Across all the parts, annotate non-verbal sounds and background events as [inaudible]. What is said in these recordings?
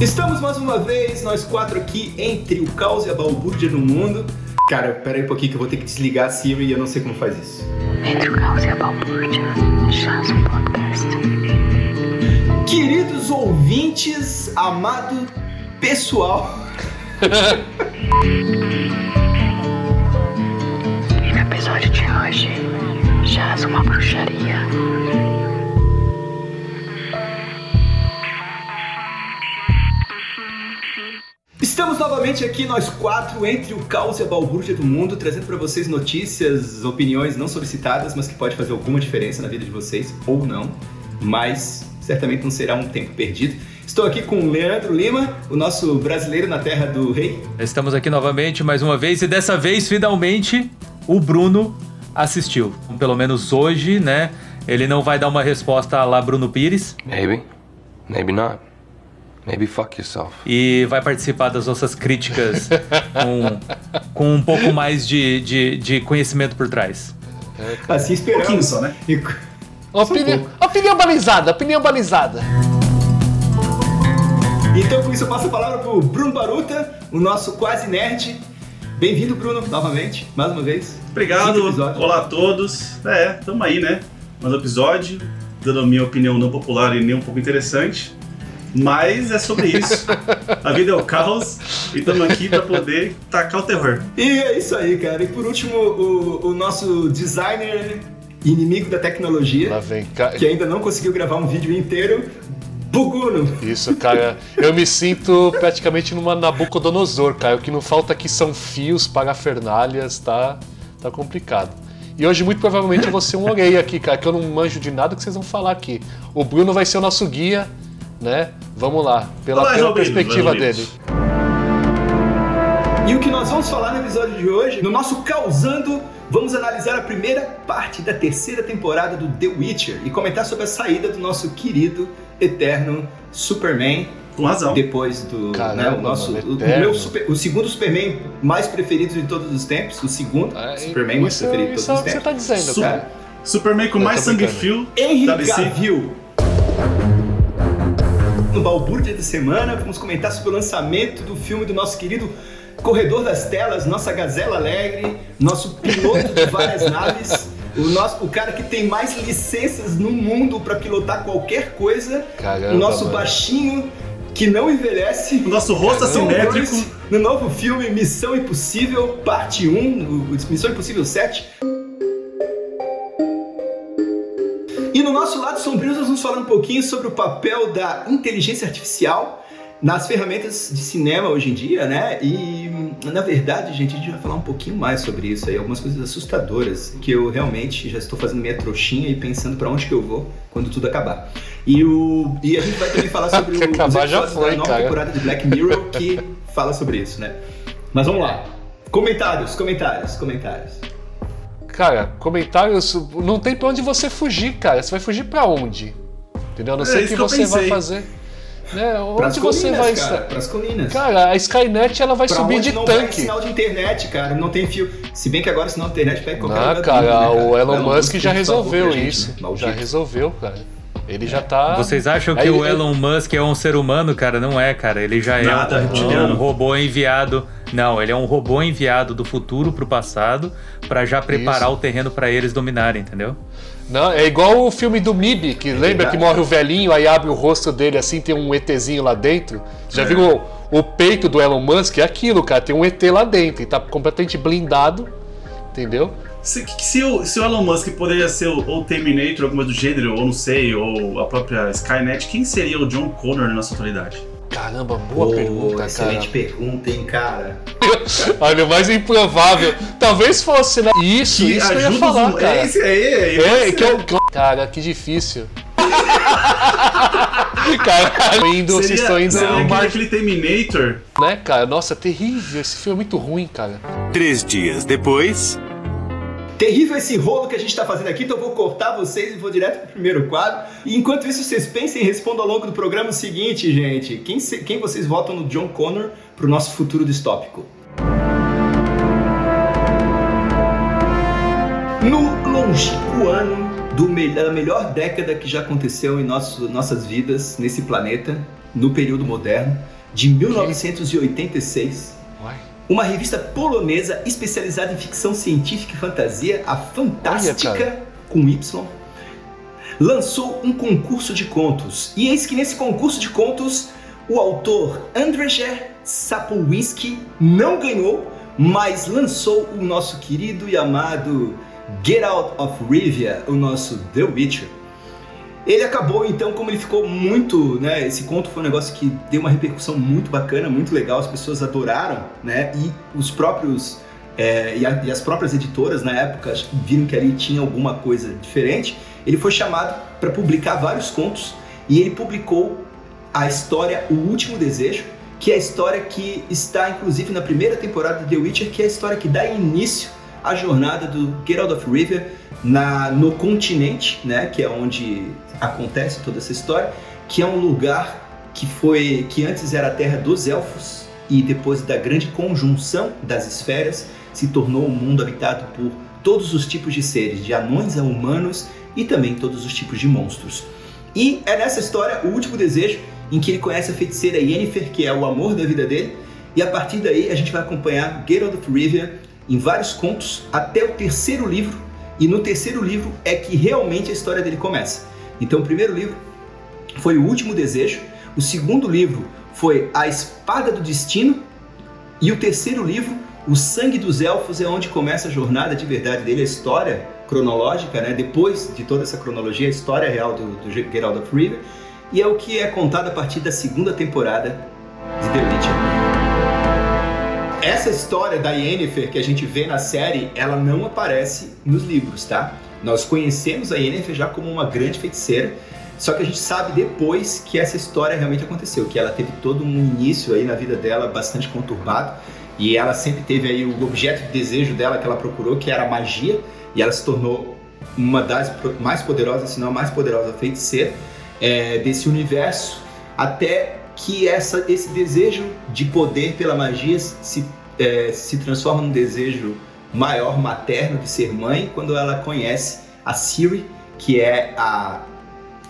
Estamos mais uma vez, nós quatro aqui, entre o caos e a balbúrdia do mundo. Cara, pera aí um pouquinho que eu vou ter que desligar a Siri e eu não sei como faz isso. Entre o caos e a balbúrdia, um podcast. Queridos ouvintes, amado pessoal. [laughs] E no episódio de hoje, chás uma bruxaria. Estamos novamente aqui, nós quatro, entre o caos e a balbúrdia do mundo, trazendo para vocês notícias, opiniões não solicitadas, mas que pode fazer alguma diferença na vida de vocês, ou não. Mas certamente não será um tempo perdido. Estou aqui com o Leandro Lima, o nosso brasileiro na terra do rei. Estamos aqui novamente, mais uma vez, e dessa vez, finalmente, o Bruno assistiu. Pelo menos hoje, né? Ele não vai dar uma resposta lá Bruno Pires Maybe. Maybe not. Maybe fuck yourself. e vai participar das nossas críticas [laughs] com, com um pouco mais de, de, de conhecimento por trás. Assim esperamos. pouquinho só, né? E- Opinião, opinião balizada, opinião balizada. Então, com isso, eu passo a palavra pro Bruno Baruta, o nosso quase nerd. Bem-vindo, Bruno, novamente, mais uma vez. Obrigado, olá a todos. É, tamo aí, né? Mais um episódio, dando a minha opinião não popular e nem um pouco interessante. Mas é sobre isso. a vida é o caos e estamos aqui para poder tacar o terror. E é isso aí, cara. E por último, o, o nosso designer inimigo da tecnologia, Lá vem, ca- que ainda não conseguiu gravar um vídeo inteiro, Buguno. Isso, cara. Eu me sinto praticamente numa Nabucodonosor, cara. O que não falta aqui são fios, parafernálias, tá? Tá complicado. E hoje, muito provavelmente, eu vou ser um orelha aqui, cara, que eu não manjo de nada que vocês vão falar aqui. O Bruno vai ser o nosso guia, né? Vamos lá, pela, Olá, pela perspectiva dele. E o que nós vamos falar no episódio de hoje, no nosso Causando, vamos analisar a primeira parte da terceira temporada do The Witcher e comentar sobre a saída do nosso querido, eterno Superman. Com razão. Depois do Caramba, né, o nosso, mano, o, meu super- o segundo Superman mais preferido de todos os tempos, o segundo Ah, Superman mais preferido de isso é todos o os que você tempos. tá dizendo, Su- cara. Superman com Eu mais sangue fio Henry. Cavill. No balbúrdia da semana, vamos comentar sobre o lançamento do filme do nosso querido Corredor das Telas, nossa gazela alegre, nosso piloto de várias [laughs] naves, o, nosso, o cara que tem mais licenças no mundo para pilotar qualquer coisa, Caramba, o nosso mano. baixinho que não envelhece. O nosso rosto assimétrico. No novo filme Missão Impossível, parte 1, o- o Missão Impossível 7. E no nosso lado sombrio, nós vamos falar um pouquinho sobre o papel da inteligência artificial nas ferramentas de cinema hoje em dia, né? E na verdade, gente, a gente vai falar um pouquinho mais sobre isso aí, algumas coisas assustadoras que eu realmente já estou fazendo minha trouxinha e pensando pra onde que eu vou quando tudo acabar. E, o, e a gente vai também falar sobre o, [laughs] acabar já foi, da nova cara. temporada de Black Mirror que fala sobre isso, né? Mas vamos lá. Comentários, comentários, comentários. Cara, comentários. Não tem pra onde você fugir, cara. Você vai fugir pra onde? Entendeu? A não É, sei o que você vai fazer. Né? Onde você colinas, vai cara, estar? pras colinas. Cara, a Skynet ela vai Pra subir onde de não tanque. sinal de internet, cara. Não tem fio. Se bem que agora sinal de internet pega em qualquer Não, lugar cara, mundo, né, o Elon Musk por já resolveu gente, isso. né? Já resolveu, cara. Ele já tá. Vocês acham que Aí, o ele- Elon Musk é um ser humano, cara? Não é, cara. Ele já é Nada, um, reptiliano. um robô enviado. Não, ele é um robô enviado do futuro pro passado pra já preparar Isso. o terreno pra eles dominarem, entendeu? Não, é igual o filme do MIB, que lembra verdade. que morre o velhinho, aí abre o rosto dele assim, tem um ETzinho lá dentro. Já É. viu o, o peito do Elon Musk? É aquilo, cara. Tem um ET lá dentro e tá completamente blindado. Entendeu? Se, se, o, se o Elon Musk poderia ser o, ou o Terminator, alguma do gênero, ou não sei, ou a própria Skynet, quem seria o John Connor na nossa atualidade? Caramba, boa Pô, pergunta, excelente cara. pergunta, hein, cara. [laughs] Olha, o mais improvável. Talvez fosse, né? Isso, isso que eu ia falar, cara. É esse aí, é, É, esse que eu... Cara, que difícil. [laughs] cara, indo, vocês Seria, estão indo seria mar, aquele Terminator. né, cara? Nossa, terrível. Esse filme é muito ruim, cara. Três dias depois. Terrível esse rolo que a gente tá fazendo aqui, então eu vou cortar vocês e vou direto pro primeiro quadro. E enquanto isso, vocês pensem e respondam ao longo do programa o seguinte, gente. Quem, se- quem vocês votam no John Connor pro nosso futuro distópico? No longínquo ano do me- da melhor década que já aconteceu em nosso, nossas vidas nesse planeta, no período moderno, de 1986. Uma revista polonesa especializada em ficção científica e fantasia, a Olha, Fantástica, cara. com Y, lançou um concurso de contos. E eis que nesse concurso de contos, o autor Andrzej Sapowinski não ganhou, mas lançou o nosso querido e amado Geralt of Rivia, o nosso The Witcher. Ele acabou, então, como ele ficou muito, né? Esse conto foi um negócio que deu uma repercussão muito bacana, muito legal, as pessoas adoraram, né? E os próprios é, e, a- e as próprias editoras na época viram que ali tinha alguma coisa diferente. Ele foi chamado para publicar vários contos e ele publicou a história O Último Desejo, que é a história que está inclusive na primeira temporada de The Witcher, que é a história que dá início à jornada do Geralt of Rivia na, no continente, né, que é onde acontece toda essa história, que é um lugar que foi que antes era a terra dos elfos e depois da grande conjunção das esferas se tornou um mundo habitado por todos os tipos de seres, de anões a humanos e também todos os tipos de monstros. E é nessa história o último desejo em que ele conhece a feiticeira Yennefer, que é o amor da vida dele, e a partir daí a gente vai acompanhar Geralt of Rivia em vários contos até o terceiro livro, e no terceiro livro é que realmente a história dele começa. Então o primeiro livro foi O Último Desejo, o segundo livro foi A Espada do Destino, e o terceiro livro, O Sangue dos Elfos, é onde começa a jornada de verdade dele, a história cronológica, né? depois de toda essa cronologia, a história real do, do Geralt of Rivia, e é o que é contado a partir da segunda temporada de The Witcher. Essa história da Yennefer que a gente vê na série, ela não aparece nos livros, tá? Nós conhecemos a Yennefer já como uma grande feiticeira, só que a gente sabe depois que essa história realmente aconteceu, que ela teve todo um início aí na vida dela bastante conturbado, e ela sempre teve aí o objeto de desejo dela que ela procurou, que era a magia, e ela se tornou uma das mais poderosas, se não a mais poderosa feiticeira é, desse universo, até que essa, esse desejo de poder pela magia se, é, se transforma num desejo maior, materno, de ser mãe, quando ela conhece a Ciri, que é a,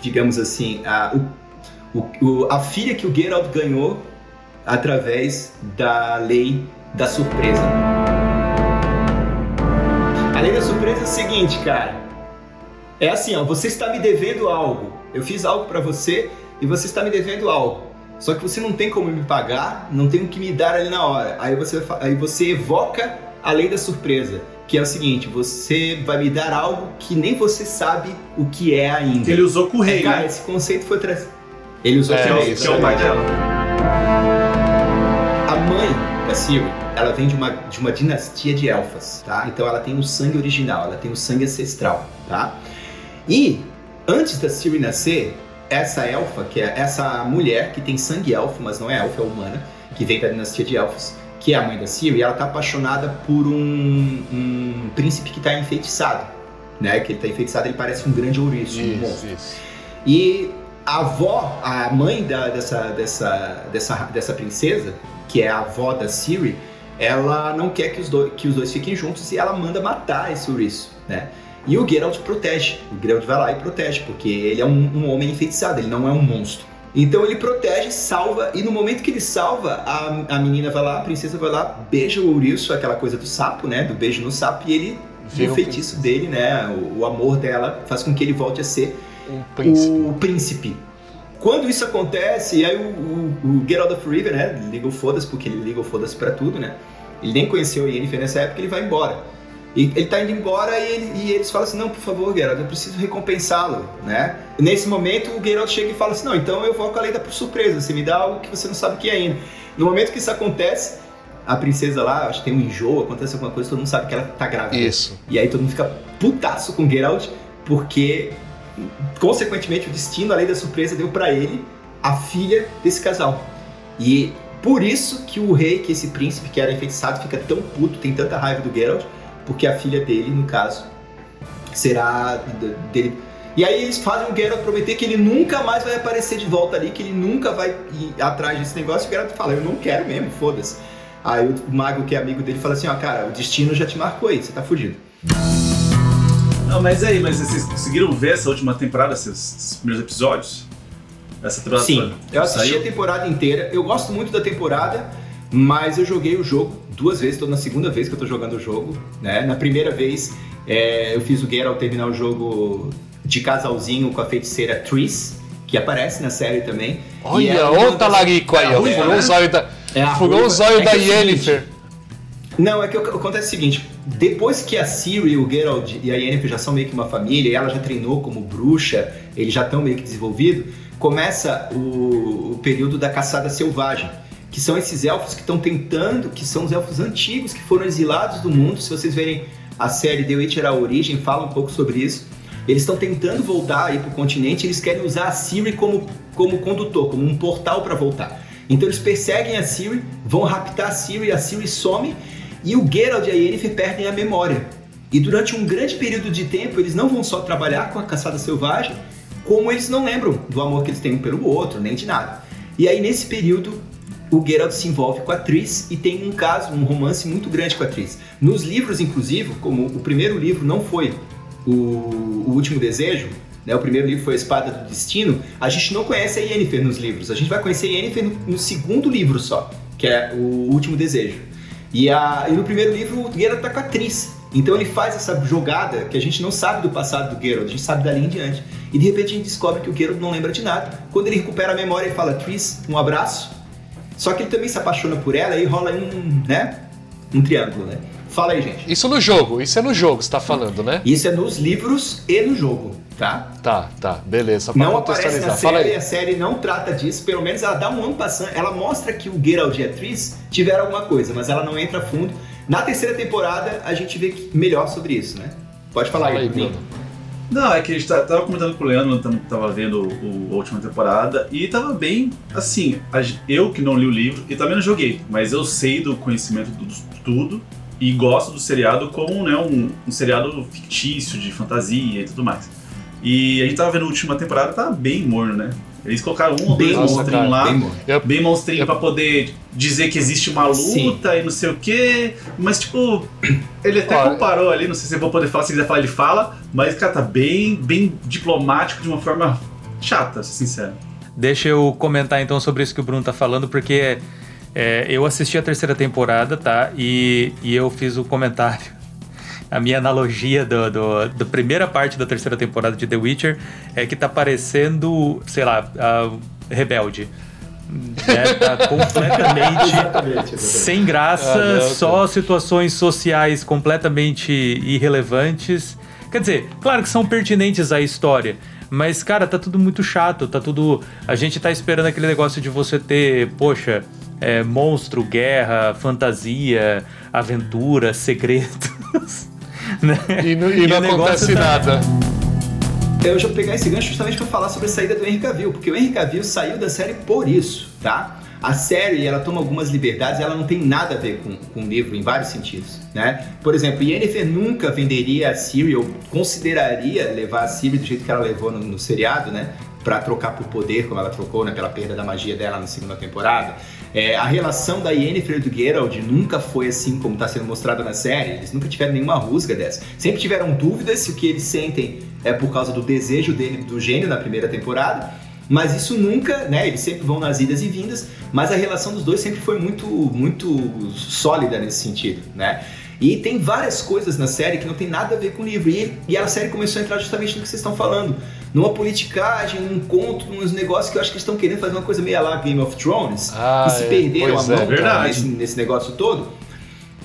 digamos assim, a, o, o- a filha que o Geralt ganhou através da lei da surpresa. A lei da surpresa é o seguinte, cara. É assim, ó, você está me devendo algo. Eu fiz algo pra você e você está me devendo algo. Só que você não tem como me pagar, não tem o que me dar ali na hora. Aí você, aí você evoca a lei da surpresa, que é o seguinte: você vai me dar algo que nem você sabe o que é ainda. Ele usou com o rei, Cara, né? esse conceito foi trazido. Ele usou É, com o rei, é o pai dela. a mãe da Ciri, ela vem de uma, de uma dinastia de elfas, tá? Então ela tem o sangue original, ela tem o sangue ancestral, tá? E antes da Ciri nascer, essa elfa, que é essa mulher que tem sangue elfo, mas não é elfa, é humana, que vem da dinastia de elfos, que é a mãe da Ciri, ela tá apaixonada por um, um príncipe que tá enfeitiçado, né? Que ele tá enfeitiçado, ele parece um grande ouriço, um monstro. Isso. E a avó, a mãe da- dessa, dessa, dessa, dessa princesa, que é a avó da Ciri, ela não quer que os, dois, que os dois fiquem juntos e ela manda matar esse ouriço, né? E o Geralt protege. O Geralt vai lá e protege, porque ele é um, um homem enfeitiçado, ele não é um monstro. Então ele protege, salva, e no momento que ele salva, a, a menina vai lá, a princesa vai lá, beija o ouriço, aquela coisa do sapo, né? Do beijo no sapo, e ele, Vira o feitiço dele, né? O, o amor dela faz com que ele volte a ser Um príncipe. o príncipe. Quando isso acontece, aí o, o, o Geralt of Rivia, né, liga o foda-se, porque ele liga o foda-se pra tudo, né? Ele nem conheceu a Yennefer nessa época, ele vai embora. E ele tá indo embora e, ele- e eles falam assim, não, por favor, Geralt, eu preciso recompensá-lo, né? Nesse momento, o Geralt chega e fala assim, não, então eu vou com a lei da surpresa, você me dá algo que você não sabe o que é ainda. No momento que isso acontece, a princesa lá, acho que tem um enjoo, acontece alguma coisa, todo mundo sabe que ela tá grávida. Isso. E aí todo mundo fica putaço com Geralt, porque, consequentemente, o destino, a lei da surpresa, deu pra ele a filha desse casal. E por isso que o rei, que esse príncipe que era enfeitiçado, fica tão puto, tem tanta raiva do Geralt, porque a filha dele, no caso, será dele. E aí eles fazem o Geralt prometer que ele nunca mais vai aparecer de volta ali, que ele nunca vai ir atrás desse negócio. E o Geralt fala, eu não quero mesmo, foda-se. Aí o mago que é amigo dele fala assim, ó, cara, o destino já te marcou aí, você tá fudido. Não, mas aí, mas vocês conseguiram ver essa última temporada, esses, esses primeiros episódios? Essa temporada Sim, eu assisti Saiu? a temporada inteira. Eu gosto muito da temporada, mas eu joguei o jogo duas vezes. Estou na segunda vez que eu tô jogando o jogo. Né? Na primeira vez, é, eu fiz o Geralt terminar o jogo de casalzinho com a feiticeira Triss, que aparece na série também. Olha, é ô das- talarico aí, É a ó. Furou né? os olhos da, É furou os olhos É da é Yennefer. Não, é que acontece o seguinte: depois que a Ciri, o Geralt e a Yennefer já são meio que uma família, e ela já treinou como bruxa, eles já estão meio que desenvolvidos, começa o, o período da caçada selvagem. Que são esses elfos que estão tentando, que são os elfos antigos que foram exilados do mundo. Se vocês verem a série The Witcher A Origem, fala um pouco sobre isso. Eles estão tentando voltar aí pro continente, eles querem usar a Ciri como, como condutor, como um portal para voltar. Então eles perseguem a Ciri, vão raptar a Ciri, a Ciri some e o Geralt e a Yennefer perdem a memória. E durante um grande período de tempo, eles não vão só trabalhar com a caçada selvagem, como eles não lembram do amor que eles têm um pelo outro, nem de nada. E aí, nesse período, o Geralt se envolve com a Triss e tem um caso, um romance muito grande com a Triss. Nos livros, inclusive, como o primeiro livro não foi o, o Último Desejo, né, o primeiro livro foi a Espada do Destino, a gente não conhece a Yennefer nos livros. A gente vai conhecer a Yennefer no, no segundo livro só, que é o Último Desejo. E, a, e no primeiro livro o Geralt tá com a Triss. Então ele faz essa jogada que a gente não sabe do passado do Geralt, a gente sabe dali em diante. E de repente a gente descobre que o Geralt não lembra de nada. Quando ele recupera a memória, ele fala, Triss, um abraço. Só que ele também se apaixona por ela e rola um, né? Um triângulo, né? Fala aí, gente. Isso no jogo, isso é no jogo, você tá falando, né? Isso é nos livros e no jogo, tá? Tá, tá, beleza. Só pra Não aparece na série, aí. a série não trata disso, pelo menos ela dá um ano passando, ela mostra que o Geralt e a Triss tiveram alguma coisa, mas ela não entra fundo. Na terceira temporada, a gente vê melhor sobre isso, né? Pode falar Fala aí, aí, Bruno. Não, é que a gente tá- tava comentando com o Leandro, tava vendo o, a última temporada, e tava bem, assim, eu que não li o livro, e também não joguei, mas eu sei do conhecimento de tudo, e gosto do seriado como né, um, um seriado fictício, de fantasia e tudo mais. E a gente tava vendo a última temporada, tá bem morno, né? Eles colocaram um ou Bem dois monstrinhos lá, Bem monstrinho pra poder dizer que existe uma luta Sim. e não sei o quê, mas tipo, ele até Olha- comparou ali, não sei se eu vou poder falar, se quiser falar, ele fala, mas, cara, tá bem, bem diplomático de uma forma chata, sincero. Deixa eu comentar então sobre isso que o Bruno tá falando, porque é, eu assisti a terceira temporada, tá? E, e eu fiz o comentário. A minha analogia do, do- da primeira parte da terceira temporada de The Witcher é que tá parecendo, sei lá, Rebelde. Né? Tá [laughs] completamente sem graça, Ah, não, só situações sociais completamente irrelevantes. Quer dizer, claro que são pertinentes à história, mas cara, tá tudo muito chato, tá tudo. A gente tá esperando aquele negócio de você ter, poxa, é, monstro, guerra, fantasia, aventura, segredos. Né? E, não- e E não acontece tá- nada. Eu já vou pegar esse gancho justamente para falar sobre a saída do Henry Cavill, porque o Henry Cavill saiu da série por isso, tá? A série, ela toma algumas liberdades, ela não tem nada a ver com, com o livro em vários sentidos, né? Por exemplo, Yennefer nunca venderia a Ciri ou consideraria levar a Ciri do jeito que ela levou no, no seriado, né? Pra trocar por poder, como ela trocou, né? Pela perda da magia dela na segunda temporada. É, a relação da Yennefer e do Geralt nunca foi assim como está sendo mostrado na série. Eles nunca tiveram nenhuma rusga dessa. Sempre tiveram dúvidas se o que eles sentem é por causa do desejo dele, do gênio na primeira temporada. Mas isso nunca, né? Eles sempre vão nas idas e vindas, mas a relação dos dois sempre foi muito, muito sólida nesse sentido, né? E tem várias coisas na série que não tem nada a ver com o livro. E, e a série começou a entrar justamente no que vocês estão falando. Numa politicagem, num conto, nos negócios que eu acho que eles estão querendo fazer uma coisa meio lá Game of Thrones. Ah, e se é. perderam a é, mão verdade. nesse, nesse negócio todo.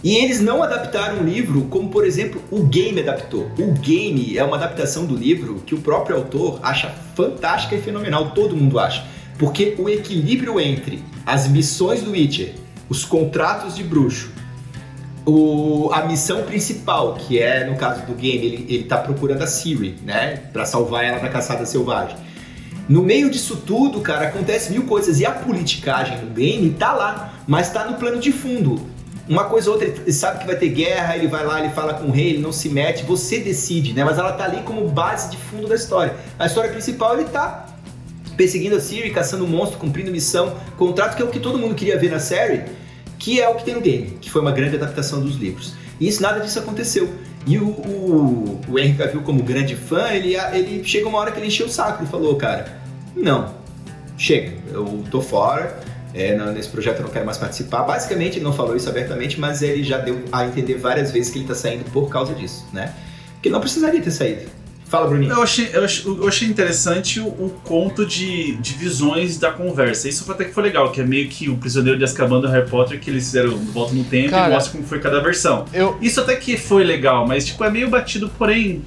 E eles não adaptaram o livro como, por exemplo, o game adaptou. O game é uma adaptação do livro que o próprio autor acha fantástica e fenomenal, todo mundo acha. Porque o equilíbrio entre as missões do Witcher, os contratos de bruxo, o- a missão principal, que é, no caso do game, ele, ele tá procurando a Siri, né? Pra salvar ela da caçada selvagem. No meio disso tudo, cara, acontece mil coisas. E a politicagem do game tá lá, mas tá no plano de fundo. Uma coisa ou outra, ele sabe que vai ter guerra, ele vai lá, ele fala com o rei, ele não se mete, você decide, né? Mas ela tá ali como base de fundo da história. A história principal, ele tá perseguindo a Siri, caçando um monstro, cumprindo missão, contrato que é o que todo mundo queria ver na série, que é o que tem no game, que foi uma grande adaptação dos livros. E isso nada disso aconteceu. E o, o, o Henry Cavill, como grande fã, ele, ele chega uma hora que ele encheu o saco e falou, cara, não, chega, eu tô fora, é, nesse projeto eu não quero mais participar. Basicamente, ele não falou isso abertamente, mas ele já deu a entender várias vezes que ele tá saindo por causa disso, né? Que não precisaria ter saído. Fala, Bruninho. Eu achei, eu achei, eu achei interessante o, o conto de, de visões da conversa. Isso até que foi legal, que é meio que o Prisioneiro de Azkaban do Harry Potter, que eles fizeram Volta no Tempo Cara, e mostra como foi cada versão. Eu, Isso até que foi legal, mas tipo, é meio batido, porém.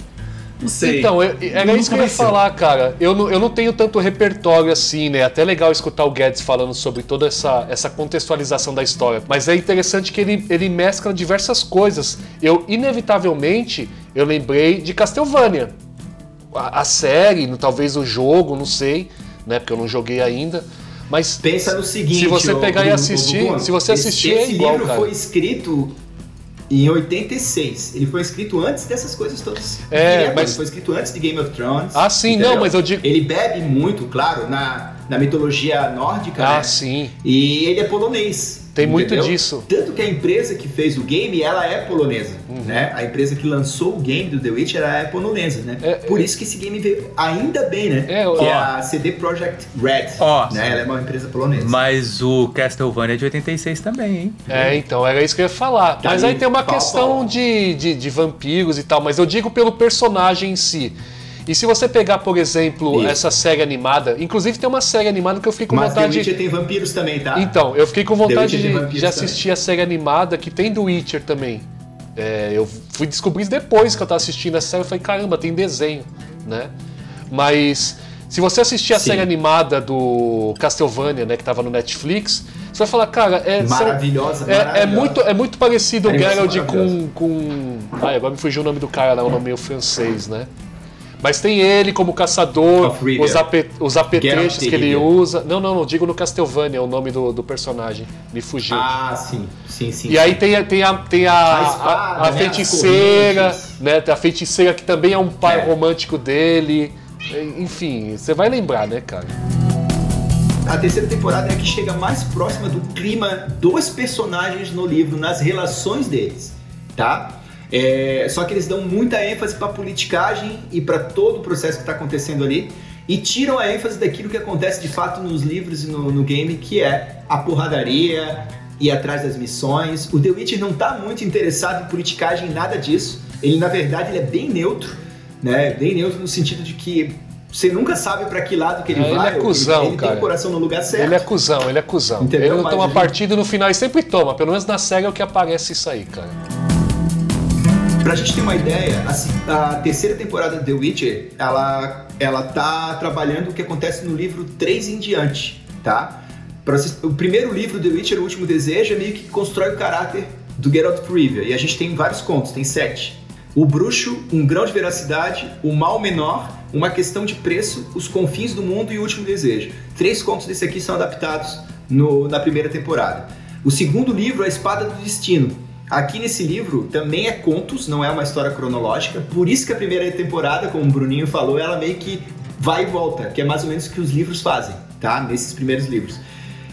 Não sei. Então, eu, era Não isso que eu ia falar, cara. Eu não, eu não tenho tanto repertório assim, né? Até legal escutar o Guedes falando sobre toda essa, essa contextualização da história. Mas é interessante que ele, ele mescla diversas coisas. Eu, inevitavelmente, eu lembrei de Castlevania. A, a série, talvez o jogo, não sei, né? Porque eu não joguei ainda. Mas Pensa no seguinte. Se você pegar e Bruno, assistir, ô, Bruno, se você esse- assistir, é esse igual, livro cara. foi escrito em 86. Ele foi escrito antes dessas coisas todas. É, Direto, mas- foi escrito antes de Game of Thrones. Ah, sim, entendeu? não, mas eu digo- Ele bebe muito, claro, na, na mitologia nórdica, Ah, né? sim. E ele é polonês. Tem muito entendeu? disso. Tanto que a empresa que fez o game, ela é polonesa, Uhum. né? A empresa que lançou o game do The Witcher, ela é polonesa, né? É, Por isso que esse game veio ainda bem, né? É, que é a CD Projekt Red, Ó. né? Ela é uma empresa polonesa. Mas o Castlevania é de 86 também, hein? É, então, era isso que eu ia falar. Tá mas aí, aí tem uma pau, questão pau. de, de, de vampiros e tal, mas eu digo pelo personagem em si. E se você pegar, por exemplo, Isso. essa série animada, inclusive tem uma série animada que eu fiquei com Mas The vontade Witcher de. tem vampiros também, tá? Então, eu fiquei com The vontade de, de assistir a série animada que tem do Witcher também. É, eu fui descobrir depois que eu tava assistindo a série, eu falei, caramba, tem desenho, né? Mas se você assistir a Sim. série animada do Castlevania, né, que tava no Netflix, você vai falar, cara, é, Maravilhosa, é, é maravilhosa. muito, é muito parecido o Animação Geralt com, com. Ai, agora me fugiu o nome do cara lá, o nome meio francês, né? Mas tem ele como caçador, os, os apetrechos que ele usa. Não, não, não, digo no Castlevania, é o nome do, do personagem. Me fugiu. Ah, sim, sim, sim. E aí tem, a- tem, a, tem a, A espada, a- a né, feiticeira, né? A feiticeira que também é um pai É. romântico dele. Enfim, você vai lembrar, né, cara? A terceira temporada é a que chega mais próxima do clima dos personagens no livro, nas relações deles, tá? É, só que eles dão muita ênfase pra politicagem e pra todo o processo que tá acontecendo ali e tiram a ênfase daquilo que acontece de fato nos livros e no, no game, que é a porradaria, ir atrás das missões. O The Witcher não tá muito interessado em politicagem, nada disso. Ele, na verdade, ele é bem neutro, né? Bem neutro no sentido de que você nunca sabe pra que lado que ele É, ele vai. é cuzão, ele, ele tem o coração no lugar certo. Ele é cuzão, ele é cuzão. Entendeu? Ele não toma partido no final, ele sempre toma. Pelo menos na série é o que aparece isso aí, cara. Pra gente ter uma ideia, a, se- a terceira temporada de The Witcher, ela, ela tá trabalhando o que acontece no livro 3 em diante, tá? Vocês- o primeiro livro, The Witcher, O Último Desejo, é meio que constrói o caráter do Geralt Rivia. E a gente tem vários contos, tem sete. O Bruxo, Um Grão de Veracidade, O Mal Menor, Uma Questão de Preço, Os Confins do Mundo e O Último Desejo. Três contos desse aqui são adaptados no- na primeira temporada. O segundo livro A Espada do Destino. Aqui nesse livro também é contos, não é uma história cronológica, por isso que a primeira temporada, como o Bruninho falou, ela meio que vai e volta, que é mais ou menos o que os livros fazem, tá? Nesses primeiros livros.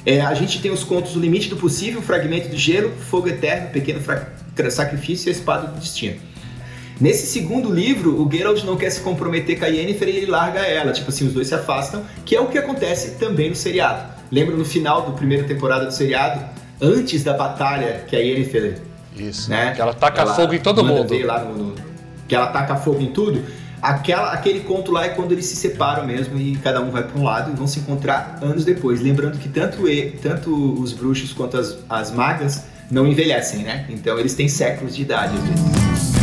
É, a gente tem os contos O Limite do Possível, Fragmento de Gelo, Fogo Eterno, Pequeno Sacrifício e a Espada do Destino. Nesse segundo livro, o Geralt não quer se comprometer com a Yennefer e ele larga ela. Tipo assim, os dois se afastam, que é o que acontece também no seriado. Lembra no final da primeira temporada do seriado? Antes da batalha que a Yennefer Isso. né? Que ela taca fogo em todo mundo. ver lá no- no- que ela taca fogo em tudo. Aquela, aquele conto lá é quando eles se separam mesmo e cada um vai para um lado e vão se encontrar anos depois. Lembrando que tanto, e, tanto os bruxos quanto as, as magas não envelhecem, né? Então eles têm séculos de idade às vezes.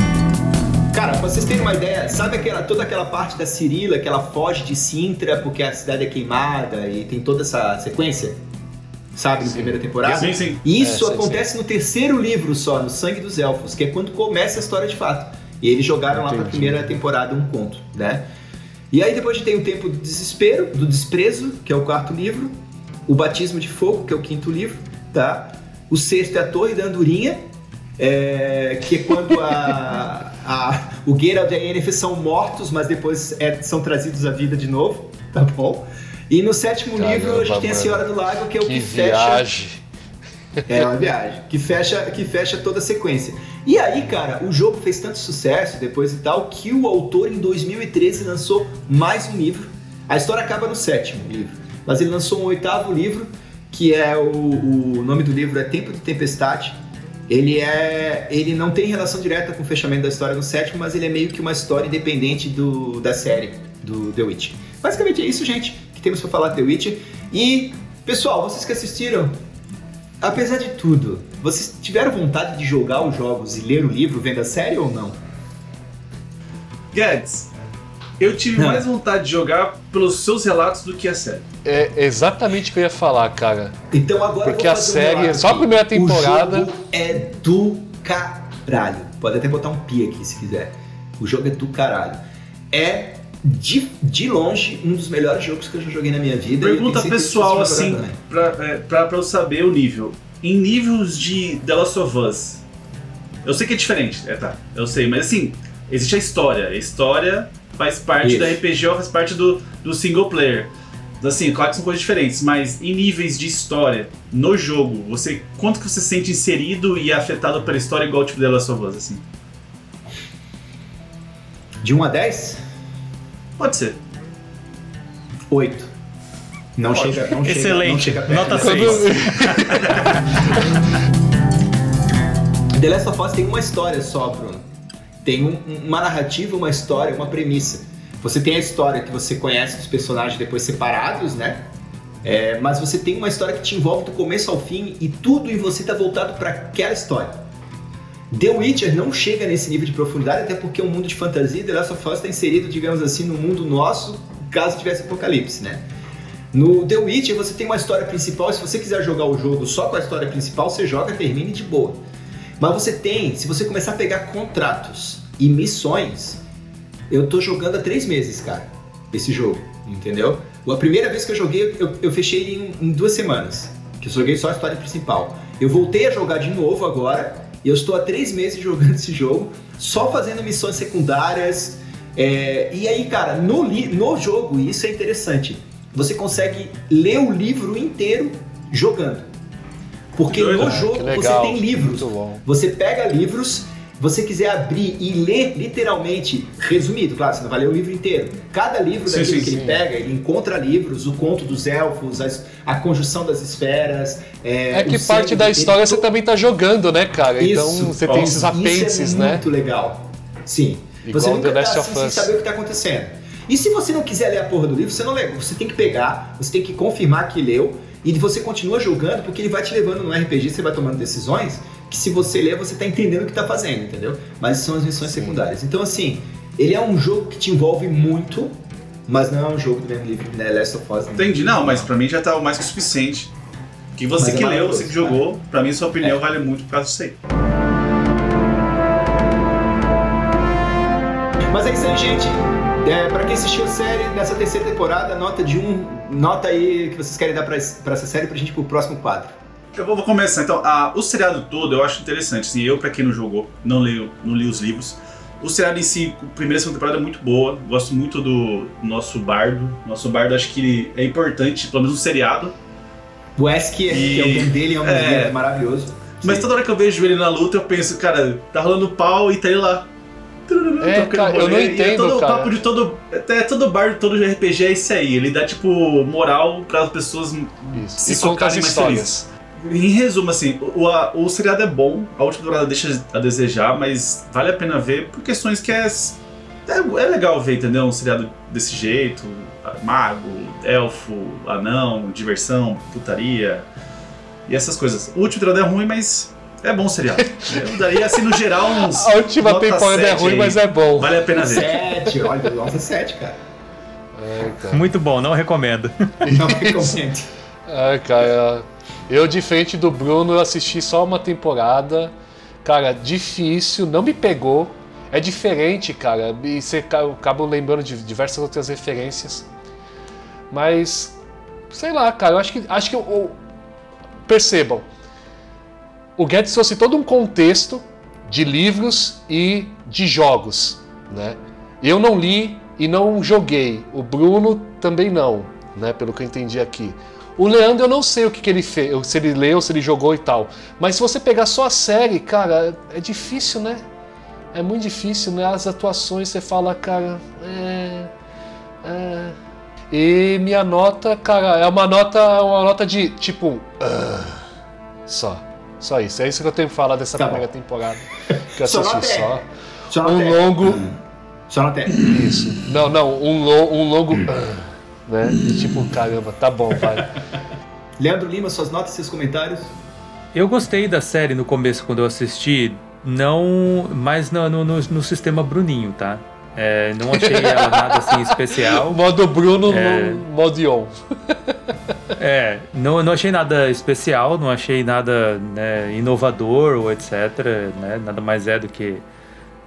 Cara, pra vocês terem uma ideia, sabe aquela, toda aquela parte da Cirila que ela foge de Sintra porque a cidade é queimada e tem toda essa sequência? Sabe, na primeira temporada? Sim, sim. Isso É, sim, acontece no terceiro livro só, no Sangue dos Elfos, que é quando começa a história de fato. E eles jogaram lá pra Entendi. primeira temporada um conto, né? E aí depois a gente tem o Tempo do Desespero, do Desprezo, que é o quarto livro, o Batismo de Fogo, que é o quinto livro, tá? O sexto é a Torre da Andorinha, é, que é quando a, a- o Geralt e a Yennefer são mortos, mas depois é- são trazidos à vida de novo, tá bom? E no sétimo Caramba, livro a gente tem a. Senhora do Lago, que é o que, Que fecha viagem. É uma viagem que fecha, que fecha toda a sequência. E aí, cara, o jogo fez tanto sucesso depois e tal que o autor em 2013 lançou mais um livro. A história acaba no sétimo livro, mas ele lançou um oitavo livro que é o, o nome do livro é Tempo de Tempestade. Ele é, ele não tem relação direta com o fechamento da história no sétimo, mas ele é meio que uma história independente do, da série do The Witch. Basicamente é isso, gente, que temos para falar de The Witch. E pessoal, vocês que assistiram, apesar de tudo, vocês tiveram vontade de jogar os jogos e ler o livro vendo a série ou não? Guedes, eu tive Não. mais vontade de jogar pelos seus relatos do que a série. É exatamente o que eu ia falar, cara. Então agora Porque eu a vou fazer um série- relato só a primeira temporada- O jogo é do caralho. Pode até botar um pi aqui se quiser. O jogo é do caralho. É de, de longe um dos melhores jogos que eu já joguei na minha vida. Pergunta pessoal, assim, pra, é, pra, pra eu saber o nível. Em níveis de The Last of Us, eu sei que é diferente, é tá, eu sei, mas assim, existe a história. A história faz parte Isso. da RPG ou faz parte do, do single player. Assim, claro que são coisas diferentes, mas em níveis de história, no jogo, você quanto que você se sente inserido e afetado pela história igual tipo The Last of Us, assim? De 1 a 10? Pode ser. 8. Não Ótimo. chega, não chega, Excelente. não chega perto Nota da 6. The Last of Us tem uma história só, Bruno. Tem um- uma narrativa, uma história, uma premissa. Você tem a história que você conhece dos personagens depois separados, né? É, mas você tem uma história que te envolve do começo ao fim e tudo em você tá voltado para aquela história. The Witcher não chega nesse nível de profundidade, até porque um mundo de fantasia The Last of Us está inserido, digamos assim, no mundo nosso, caso tivesse apocalipse, né? No The Witcher você tem uma história principal, se você quiser jogar o jogo só com a história principal, você joga, termine de boa. Mas você tem, se você começar a pegar contratos e missões, eu tô jogando há três meses, cara, esse jogo, entendeu? A primeira vez que eu joguei, eu, eu fechei em, em duas semanas, que eu joguei só a história principal. Eu voltei a jogar de novo agora, e eu estou há três meses jogando esse jogo, só fazendo missões secundárias. é, e aí, cara, no, li- no jogo, e isso é interessante, você consegue ler o livro inteiro jogando. Porque doido, no né? jogo você tem livros. Você pega livros, você quiser abrir e ler literalmente, resumido, claro, você não vai ler o livro inteiro. Cada livro Sim, daquele sim, que ele sim. pega, ele encontra livros, o conto dos elfos, as- a conjunção das esferas. É, É que parte da história você também tá jogando, né, cara? Isso. Então você tem esses Isso apêndices, é né? muito legal. Sim. Igual você nunca The Last tá of assim, sem saber o que tá acontecendo. E se você não quiser ler a porra do livro, você não lê. Você tem que pegar, você tem que confirmar que leu e você continua jogando porque ele vai te levando no RPG, você vai tomando decisões que se você ler, você tá entendendo o que tá fazendo, entendeu? Mas são as missões Sim. secundárias. Então, assim, ele é um jogo que te envolve muito, mas não é um jogo do mesmo livro The Last of Us. né? Entendi, não, mas pra mim já tá o mais que suficiente. Que você Mas é que leu, maravilhoso, você que jogou, pra mim sua opinião É. vale muito por causa disso aí. Mas é isso aí, gente. É, pra quem assistiu a série nessa terceira temporada, nota de um. Nota aí que vocês querem dar pra essa série pra gente ir pro próximo quadro. Eu vou, vou começar então. A- o seriado todo eu acho interessante. Assim, eu, pra quem não jogou, não li, não li os livros. O seriado em si, a primeira e segunda temporada é muito boa. Gosto muito do nosso bardo. Nosso bardo acho que é importante, pelo menos no seriado. O Wesker, que é o nome dele, é um é. dele, é maravilhoso. Mas Sim. toda hora que eu vejo ele na luta, eu penso, cara, tá rolando pau e tá ele lá. É, cara, eu não E é entendo, todo o cara. papo de todo. Até todo bardo, todo RPG é isso aí. Ele dá, tipo, moral para as pessoas Isso. se e socarem mais histórias. Em resumo, assim, o, a- o seriado é bom, a última temporada deixa a desejar, mas vale a pena ver por questões que é, é, é legal ver, entendeu? Um seriado desse jeito, mago, elfo, anão, diversão, putaria e essas coisas. O último temporada é ruim, mas é bom o seriado. [laughs] Eu daria, assim, no geral, [laughs] uns... A última temporada é ruim, aí. mas é bom. Vale a pena ver. Sete, olha, nossa, sete, cara. É, cara. Muito bom, não recomendo. Não recomendo. É, cara. Eu, diferente do Bruno, assisti só uma temporada. Cara, difícil, não me pegou. É diferente, cara. E você acabo lembrando de diversas outras referências. Mas, sei lá, cara, eu acho que. Acho que eu- eu- percebam. O Guedes trouxe todo um contexto de livros e de jogos, né? Eu não li e não joguei. O Bruno também não, né? Pelo que eu entendi aqui. O Leandro eu não sei o que, que ele fez, se ele leu, se ele jogou e tal. Mas se você pegar só a série, cara, é difícil, né? É muito difícil, né? As atuações você fala, cara, é. É. E minha nota, cara, é uma nota, uma nota de tipo. ah, só. Só isso. É isso que eu tenho que falar dessa Tá primeira bom. temporada. [laughs] Que eu Só assisti só. Só Um longo. Só nota é. Isso. Não, não, um, lo, um longo. [clears throat] ah, né? E tipo, caramba, tá bom, vai. [laughs] Leandro Lima, suas notas e seus comentários. Eu gostei da série no começo quando eu assisti, não mais no, no, no- no sistema Bruninho, tá? É, não achei [laughs] ela nada assim especial. Modo Bruno, É. no modo on. [laughs] É, não, não achei nada especial, não achei nada né, inovador ou etc. Né, nada mais é do que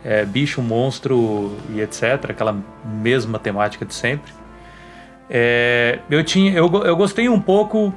é, bicho, monstro e etc. Aquela mesma temática de sempre. É, eu, tinha, eu, eu gostei um pouco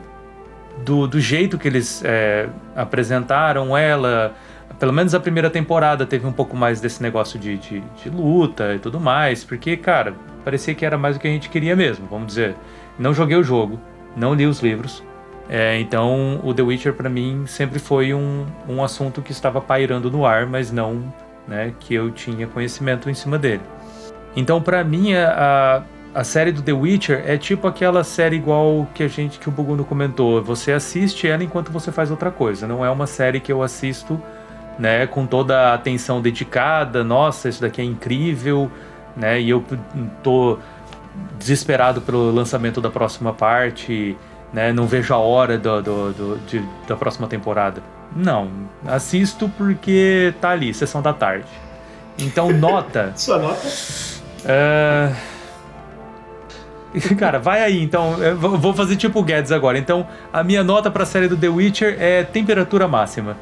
do, do jeito que eles é, apresentaram ela. Pelo menos a primeira temporada teve um pouco mais desse negócio de, de, de luta e tudo mais. Porque, cara, parecia que era mais o que a gente queria mesmo, vamos dizer. Não joguei o jogo, não li os livros. É, então, o The Witcher pra mim sempre foi um, um assunto que estava pairando no ar, mas não né, que eu tinha conhecimento em cima dele. Então, pra mim, a, a série do The Witcher é tipo aquela série igual que a gente que o Buguno comentou. Você assiste ela enquanto você faz outra coisa. Não é uma série que eu assisto, né, com toda a atenção dedicada. Nossa, isso daqui é incrível, né? E eu tô desesperado pelo lançamento da próxima parte, né? Não vejo a hora do, do- do- de- da próxima temporada. Não, assisto porque tá ali, sessão da tarde. Então, nota. [laughs] Sua nota? É, [laughs] Cara, vai aí, então. Eu vou fazer tipo o Guedes agora. Então, a minha nota pra série do The Witcher é temperatura máxima.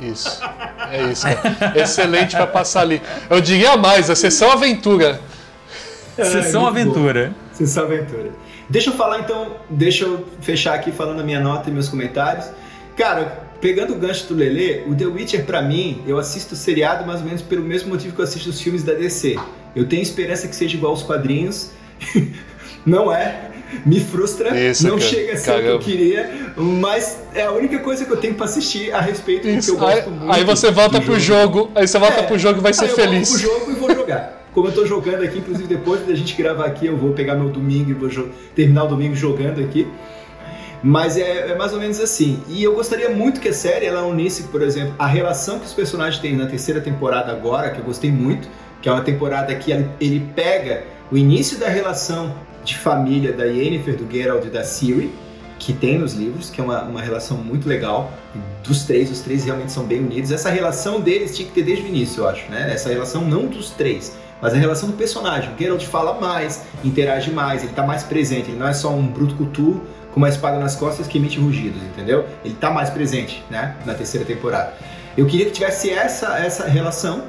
Isso. É isso. cara. Excelente pra passar ali. Eu diria mais, a sessão aventura. Sessão muito Aventura. Sessão Aventura. Deixa eu falar então, deixa eu fechar aqui falando a minha nota e meus comentários. Cara, pegando o gancho do Lelê, o The Witcher pra mim, eu assisto o seriado mais ou menos pelo mesmo motivo que eu assisto os filmes da DC. Eu tenho esperança que seja igual aos quadrinhos. [laughs] Não é. Me frustra, Isso, não cara. chega a ser o que eu queria, mas é a única coisa que eu tenho pra assistir a respeito do que Isso. eu Aí, gosto muito. aí você volta pro jogo, aí você volta pro jogo e vai ser aí eu feliz. volto pro jogo e vou jogar. Como eu tô jogando aqui, inclusive depois da gente gravar aqui, eu vou pegar meu domingo e vou terminar o domingo jogando aqui. Mas é, é mais ou menos assim. E eu gostaria muito que a série ela unisse, por exemplo, a relação que os personagens têm na terceira temporada agora, que eu gostei muito, que é uma temporada que ele pega o início da relação de família da Yennefer, do Geralt e da Ciri, que tem nos livros, que é uma, uma relação muito legal. Dos três, os três realmente são bem unidos. Essa relação deles tinha que ter desde o início, eu acho, né? Essa relação não dos três, mas a relação do personagem. O Geralt fala mais, interage mais, ele tá mais presente. Ele não é só um bruto cultu com uma espada nas costas que emite rugidos, entendeu? Ele tá mais presente, né? Na terceira temporada. Eu queria que tivesse essa, essa relação,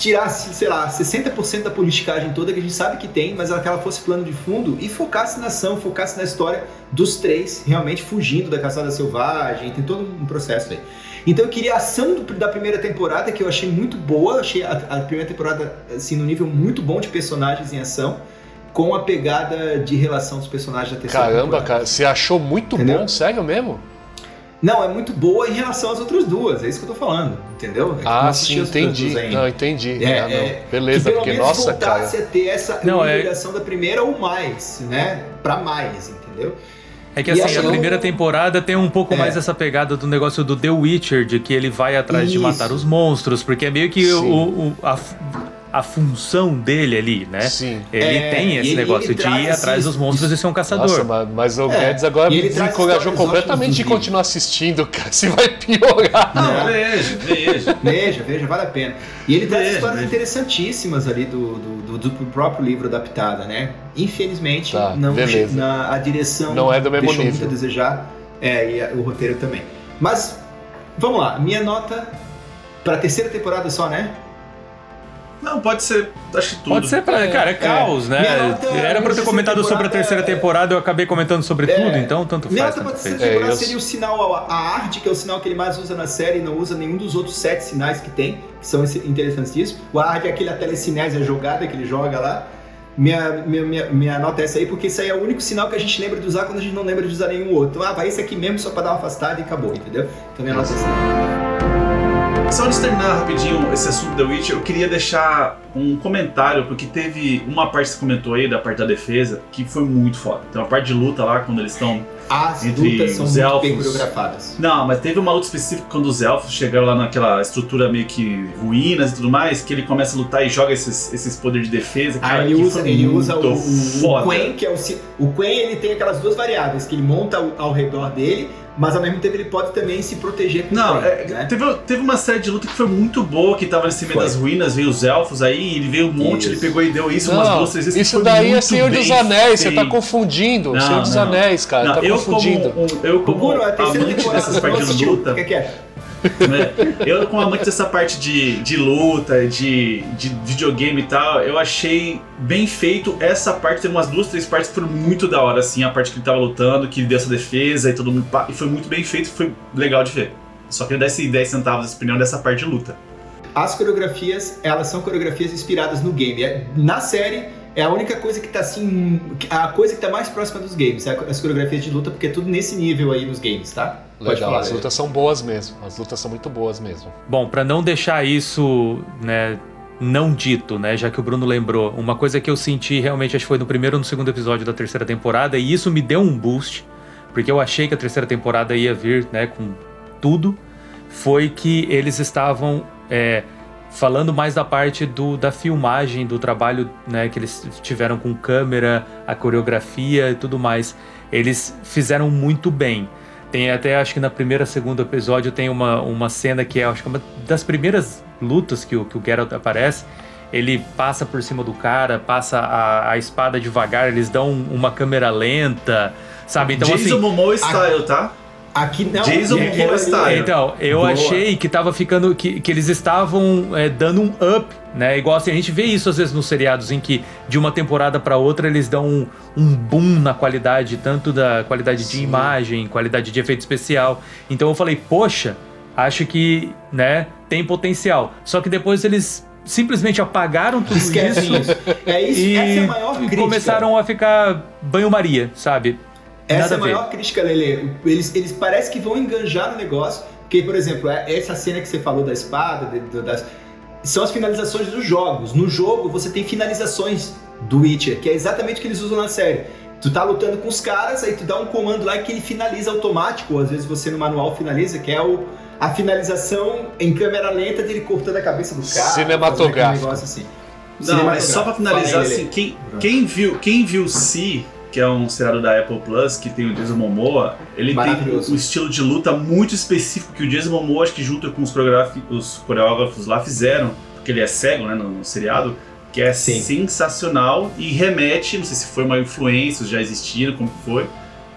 tirasse, sei lá, 60% da politicagem toda que a gente sabe que tem, mas que ela fosse plano de fundo e focasse na ação, focasse na história dos três realmente fugindo da caçada selvagem, tem todo um processo aí. Então eu queria a ação do- da primeira temporada, que eu achei muito boa, achei a, a primeira temporada assim, no nível muito bom de personagens em ação, com a pegada de relação dos personagens da terceira Caramba, temporada. cara, você achou muito Entendeu? bom? Sério mesmo? Não, é muito boa em relação às outras duas, é isso que eu tô falando, entendeu? É eu Ah, sim, entendi. Não, entendi. É, Ah, não. é, Beleza, que pelo porque menos nossa, cara. a ter essa Não, é- ligação da primeira ou mais, né? Pra mais, entendeu? É que E assim, a eu- primeira temporada tem um pouco É. mais essa pegada do negócio do The Witcher, de que ele vai atrás de Isso. matar os monstros, porque é meio que o, o- a, a função dele ali, né? Sim. Ele É, tem esse ele- negócio ele de ir atrás dos monstros e ser um caçador. Nossa, mas, mas o É, Guedes agora me encorajou completamente de continuar assistindo, cara. [laughs] Se vai piorar. Não, veja, veja. Veja, veja, vale a pena. E ele traz Veja, histórias veja. interessantíssimas ali do, do, do- do próprio livro adaptado, né? Infelizmente, Tá, não, beleza. na, a direção Não é do mesmo deixou nível. muito a desejar. É, e a- o roteiro também. Mas, vamos lá. Minha nota pra terceira temporada só, né? Não, pode ser, acho que tudo. Pode ser pra. É, Cara, é caos, Minha né? nota Era pra eu ter terceira comentado sobre a temporada terceira é- temporada, eu acabei comentando sobre É. tudo, então tanto Minha faz, nota pra tanto terceira. É, temporada seria o sinal, a, a arte, que é o sinal que ele mais usa na série, e não usa nenhum dos outros sete sinais que tem, que são interessantíssimos. O arte é aquele a telecinese, a jogada que ele joga lá. minha, minha, minha, minha nota é essa aí, porque isso aí é o único sinal que a gente lembra de usar quando a gente não lembra de usar nenhum outro. Ah, vai esse aqui mesmo só pra dar uma afastada e acabou, entendeu? Então minha nota é essa. Só antes de terminar rapidinho esse assunto da Witcher, eu queria deixar um comentário, porque teve uma parte que você comentou aí, da parte da defesa, que foi muito foda. Tem uma parte de luta lá, quando eles estão As Entre lutas são os muito bem elfos. coreografadas. Não, mas teve uma luta específica quando os elfos chegaram lá naquela estrutura meio que ruínas e tudo mais, que ele começa a lutar e joga esses, esses poderes de defesa. Cara, Aí ele que usa, ele usa o, o, foda. o Quen, que é o. O Quen ele tem aquelas duas variáveis, que ele monta ao, ao redor dele, mas ao mesmo tempo ele pode também se proteger com Não, é, né? teve, teve uma série de luta que foi muito boa, que tava nesse meio Foi. das ruínas, veio os elfos aí, ele veio um monte, Isso. ele pegou e deu isso umas Não, duas, três vezes. isso daí é Senhor dos bem Anéis, você tá confundindo. Não, Senhor dos não. Anéis, cara, Não, tá eu confundindo. como, um- eu como Guru, amante dessas partes de luta, fica quieto. né? Eu, como amante dessa parte de, de luta, de, de videogame e tal, eu achei bem feito essa parte. Teve umas duas, três partes que foram muito da hora, assim. A parte que ele tava lutando, que ele deu essa defesa e todo mundo. E foi muito bem feito, foi legal de ver. Só queria dar esse 10 centavos de opinião dessa parte de luta. As coreografias, elas são coreografias inspiradas no game. É- Na série, é a única coisa que tá assim. A coisa que tá mais próxima dos games, é as coreografias de luta, porque é tudo nesse nível aí nos games, tá? Legal, as Lelê. lutas são boas mesmo. As lutas são muito boas mesmo. Bom, pra não deixar isso, né, não dito, né, já que o Bruno lembrou, uma coisa que eu senti realmente, acho que foi no primeiro ou no segundo episódio da terceira temporada, e isso me deu um boost, porque eu achei que a terceira temporada ia vir, né, com tudo, foi que eles estavam é, falando mais da parte do, da filmagem, do trabalho, né, que eles tiveram com câmera, a coreografia e tudo mais. Eles fizeram muito bem. Tem até, acho que na primeira, segundo episódio, tem uma, uma cena que é, acho que é uma das primeiras lutas que o, que o Geralt aparece. Ele passa por cima do cara, passa a, a espada devagar, eles dão uma câmera lenta, sabe? Então, Jason assim. Momoa style, tá? Aqui não. Jason Momoa style. Então, eu Boa. achei que tava ficando. que, que eles estavam é, dando um up, né? Igual assim, a gente vê isso às vezes nos seriados, em que de uma temporada pra outra eles dão um, um boom na qualidade, tanto da qualidade de imagem, qualidade de efeito especial. Então eu falei, poxa, acho que, né, tem potencial. Só que depois eles simplesmente apagaram tudo Esquece isso. isso. É isso. E, essa é a maior e crítica. começaram a ficar banho-maria, sabe? Essa Nada é a ver. maior crítica, Lele. Eles, eles parecem que vão enganjar no negócio. Porque, por exemplo, é- essa cena que você falou da espada, de- do- das, são as finalizações dos jogos. No jogo, você tem finalizações do Witcher, que é exatamente o que eles usam na série. Tu tá lutando com os caras, aí tu dá um comando lá que ele finaliza automático, ou às vezes você no manual finaliza, que é o, a finalização em câmera lenta dele cortando a cabeça do cara. Cinematográfico. aquele negócio assim. Não, mas só pra finalizar, Fala aí, assim, quem, quem viu quem viu Si, que é um seriado da Apple Plus, que tem o Jason Momoa, ele tem um estilo de luta muito específico que o Jason Momoa, acho que junto com os, os coreógrafos lá fizeram, porque ele é cego, né, no, no seriado, que é Sim. sensacional e remete, não sei se foi uma influência, já existiram, como foi,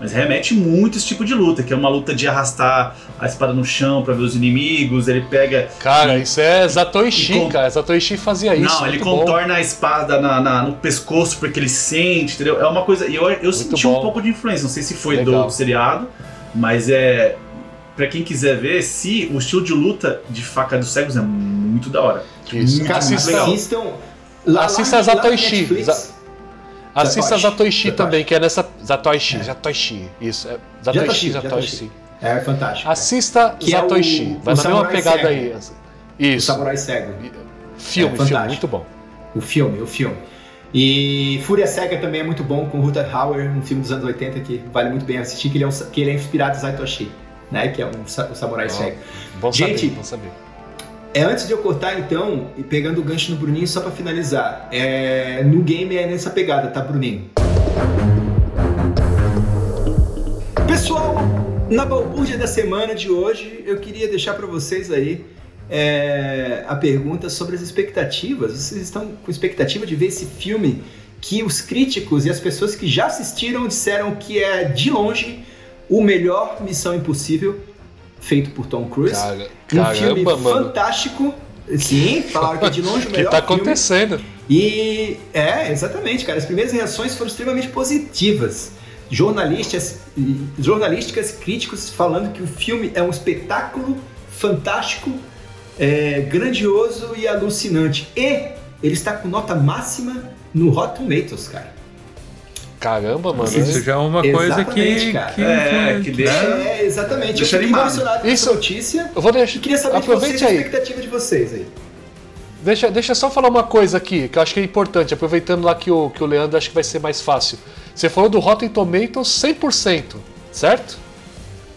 mas remete muito esse tipo de luta, que é uma luta de arrastar a espada no chão pra ver os inimigos, ele pega Cara, E- isso é Zatoichi, e com- cara. Zatoichi fazia isso. não, ele muito bom. contorna a espada na- na- no pescoço porque ele sente, entendeu? É uma coisa. E eu, eu senti bom. um pouco de influência. Não sei se foi Legal. do seriado, mas é. Pra quem quiser ver, se o estilo de luta de faca dos cegos é muito da hora. Isso. Muito, Assista- muito legal. Assistam. Lá, Assista lá, lá Zatoichi. Za- Assista Zatoichi. Zatoichi Zatoichi. também, que é nessa. Zatoichi, Zatoichi. Isso. É... Zatoichi, Zatoichi, Zatoichi. É fantástico. Assista Que é Zatoichi. o- Vai o mesma Samurai pegada Cego. aí. O Isso. Samurai Cego. Filme, É filme, muito bom. O filme, o filme. E Fúria Cega também é muito bom com Rutger Hauer, um filme dos anos 80 que vale muito bem assistir, que ele é, um, que ele é inspirado em Zaitoshi, né? Que é um, o Samurai Ó, Cego. Bom Gente, saber, bom saber. É, antes de eu cortar, então, e pegando o gancho no Bruninho, só pra finalizar. É, no game é nessa pegada, tá, Bruninho? Pessoal, na balbúrdia da semana de hoje, eu queria deixar pra vocês aí é, a pergunta sobre as expectativas. Vocês estão com expectativa de ver esse filme que os críticos e as pessoas que já assistiram disseram que é, de longe, o melhor Missão Impossível feito por Tom Cruise? Cara, Um filme caramba, mano. fantástico. Sim, falaram que é de [laughs] longe o O que melhor tá filme. acontecendo? E é, exatamente, cara. As primeiras reações foram extremamente positivas. Jornalistas, jornalísticas, críticos falando que o filme é um espetáculo fantástico, é, grandioso e alucinante. E ele está com nota máxima no Rotten Tomatoes, cara. Caramba, mano. Isso já é uma coisa que. Cara. que É, que deixa- É, exatamente. Deixa eu fiquei animado. emocionado com Isso- essa notícia. Eu vou deixar. Eu queria saber de Aproveite vocês a aí. expectativa de vocês aí. Deixa, deixa eu só falar uma coisa aqui, que eu acho que é importante, aproveitando lá que o, que o Leandro acho que vai ser mais fácil. Você falou do Rotten Tomatoes 100%, certo?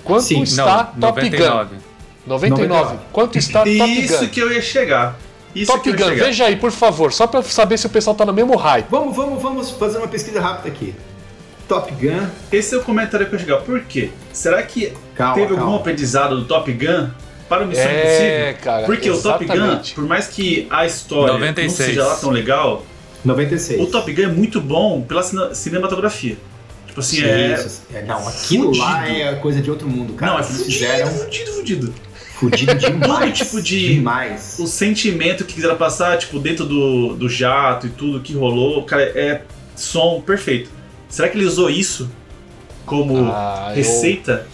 Quanto Sim. está Não, Top 99. Gun? 99. 99. Quanto está Top Isso Gun? que eu ia chegar. Isso Top Gun, veja aí, por favor, só pra saber se o pessoal tá no mesmo hype. Vamos, vamos, vamos fazer uma pesquisa rápida aqui. Top Gun. Esse é o comentário que eu ia chegar. Por quê? Será que Calma, teve algum calma. aprendizado do Top Gun para o Missão É, Impossível? cara, Porque o Top Gun, exatamente. por mais que a história 96. não seja lá tão legal, 96. o Top Gun é muito bom pela cine- cinematografia. Tipo assim, é. Isso, é, Não, aquilo lá fudido. é coisa de outro mundo, cara. Não, é fudido, fizeram fudido, fudido. Fudido [laughs] demais. Todo tipo de- Demais. O sentimento que quiseram passar, tipo, dentro do, do jato e tudo que rolou, cara, é som perfeito. Será que ele usou isso como Ah, eu- receita?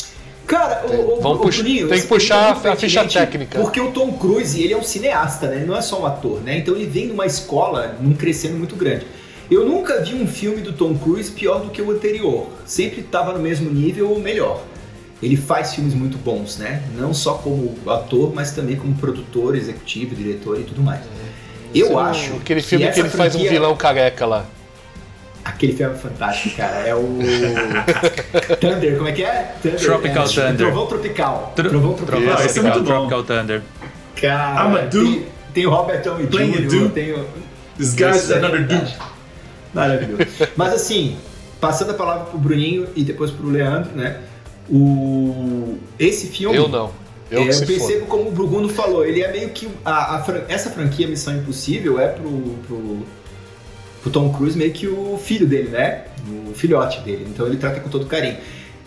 Cara, Tem- o, vamos o puxar- Bruninho, tem que eu- puxar eu tô a ficha técnica. Porque o Tom Cruise, ele é um cineasta, né? Ele não é só um ator, né? Então ele vem de uma escola, num crescendo muito grande. Eu nunca vi um filme do Tom Cruise pior do que o anterior. Sempre estava no mesmo nível ou melhor. Ele faz filmes muito bons, né? Não só como ator, mas também como produtor, executivo, diretor e tudo mais. Eu o- acho Aquele filme que, essa ele faz um franquia- vilão careca lá. Aquele filme é fantástico, cara. É o. [laughs] Thunder, como é que é? Thunder, Tropical é, Thunder. Trovão Tropical. Tro- Trovão Tropical. Tropical. Esse é muito bom. Tropical Thunder. Cara, tem, tem o Robert Downey Playing Jr., Doom. tem o... This guy's é another dude. Maravilhoso. Mas assim, passando a palavra pro Bruninho e depois pro Leandro, né? O... Esse filme... Eu não. Eu é, eu percebo foda. como o Bruguno falou, ele é meio que. A, a fran- essa franquia Missão Impossível é pro, pro, pro Tom Cruise meio que o filho dele, né? O filhote dele. Então ele trata com todo carinho.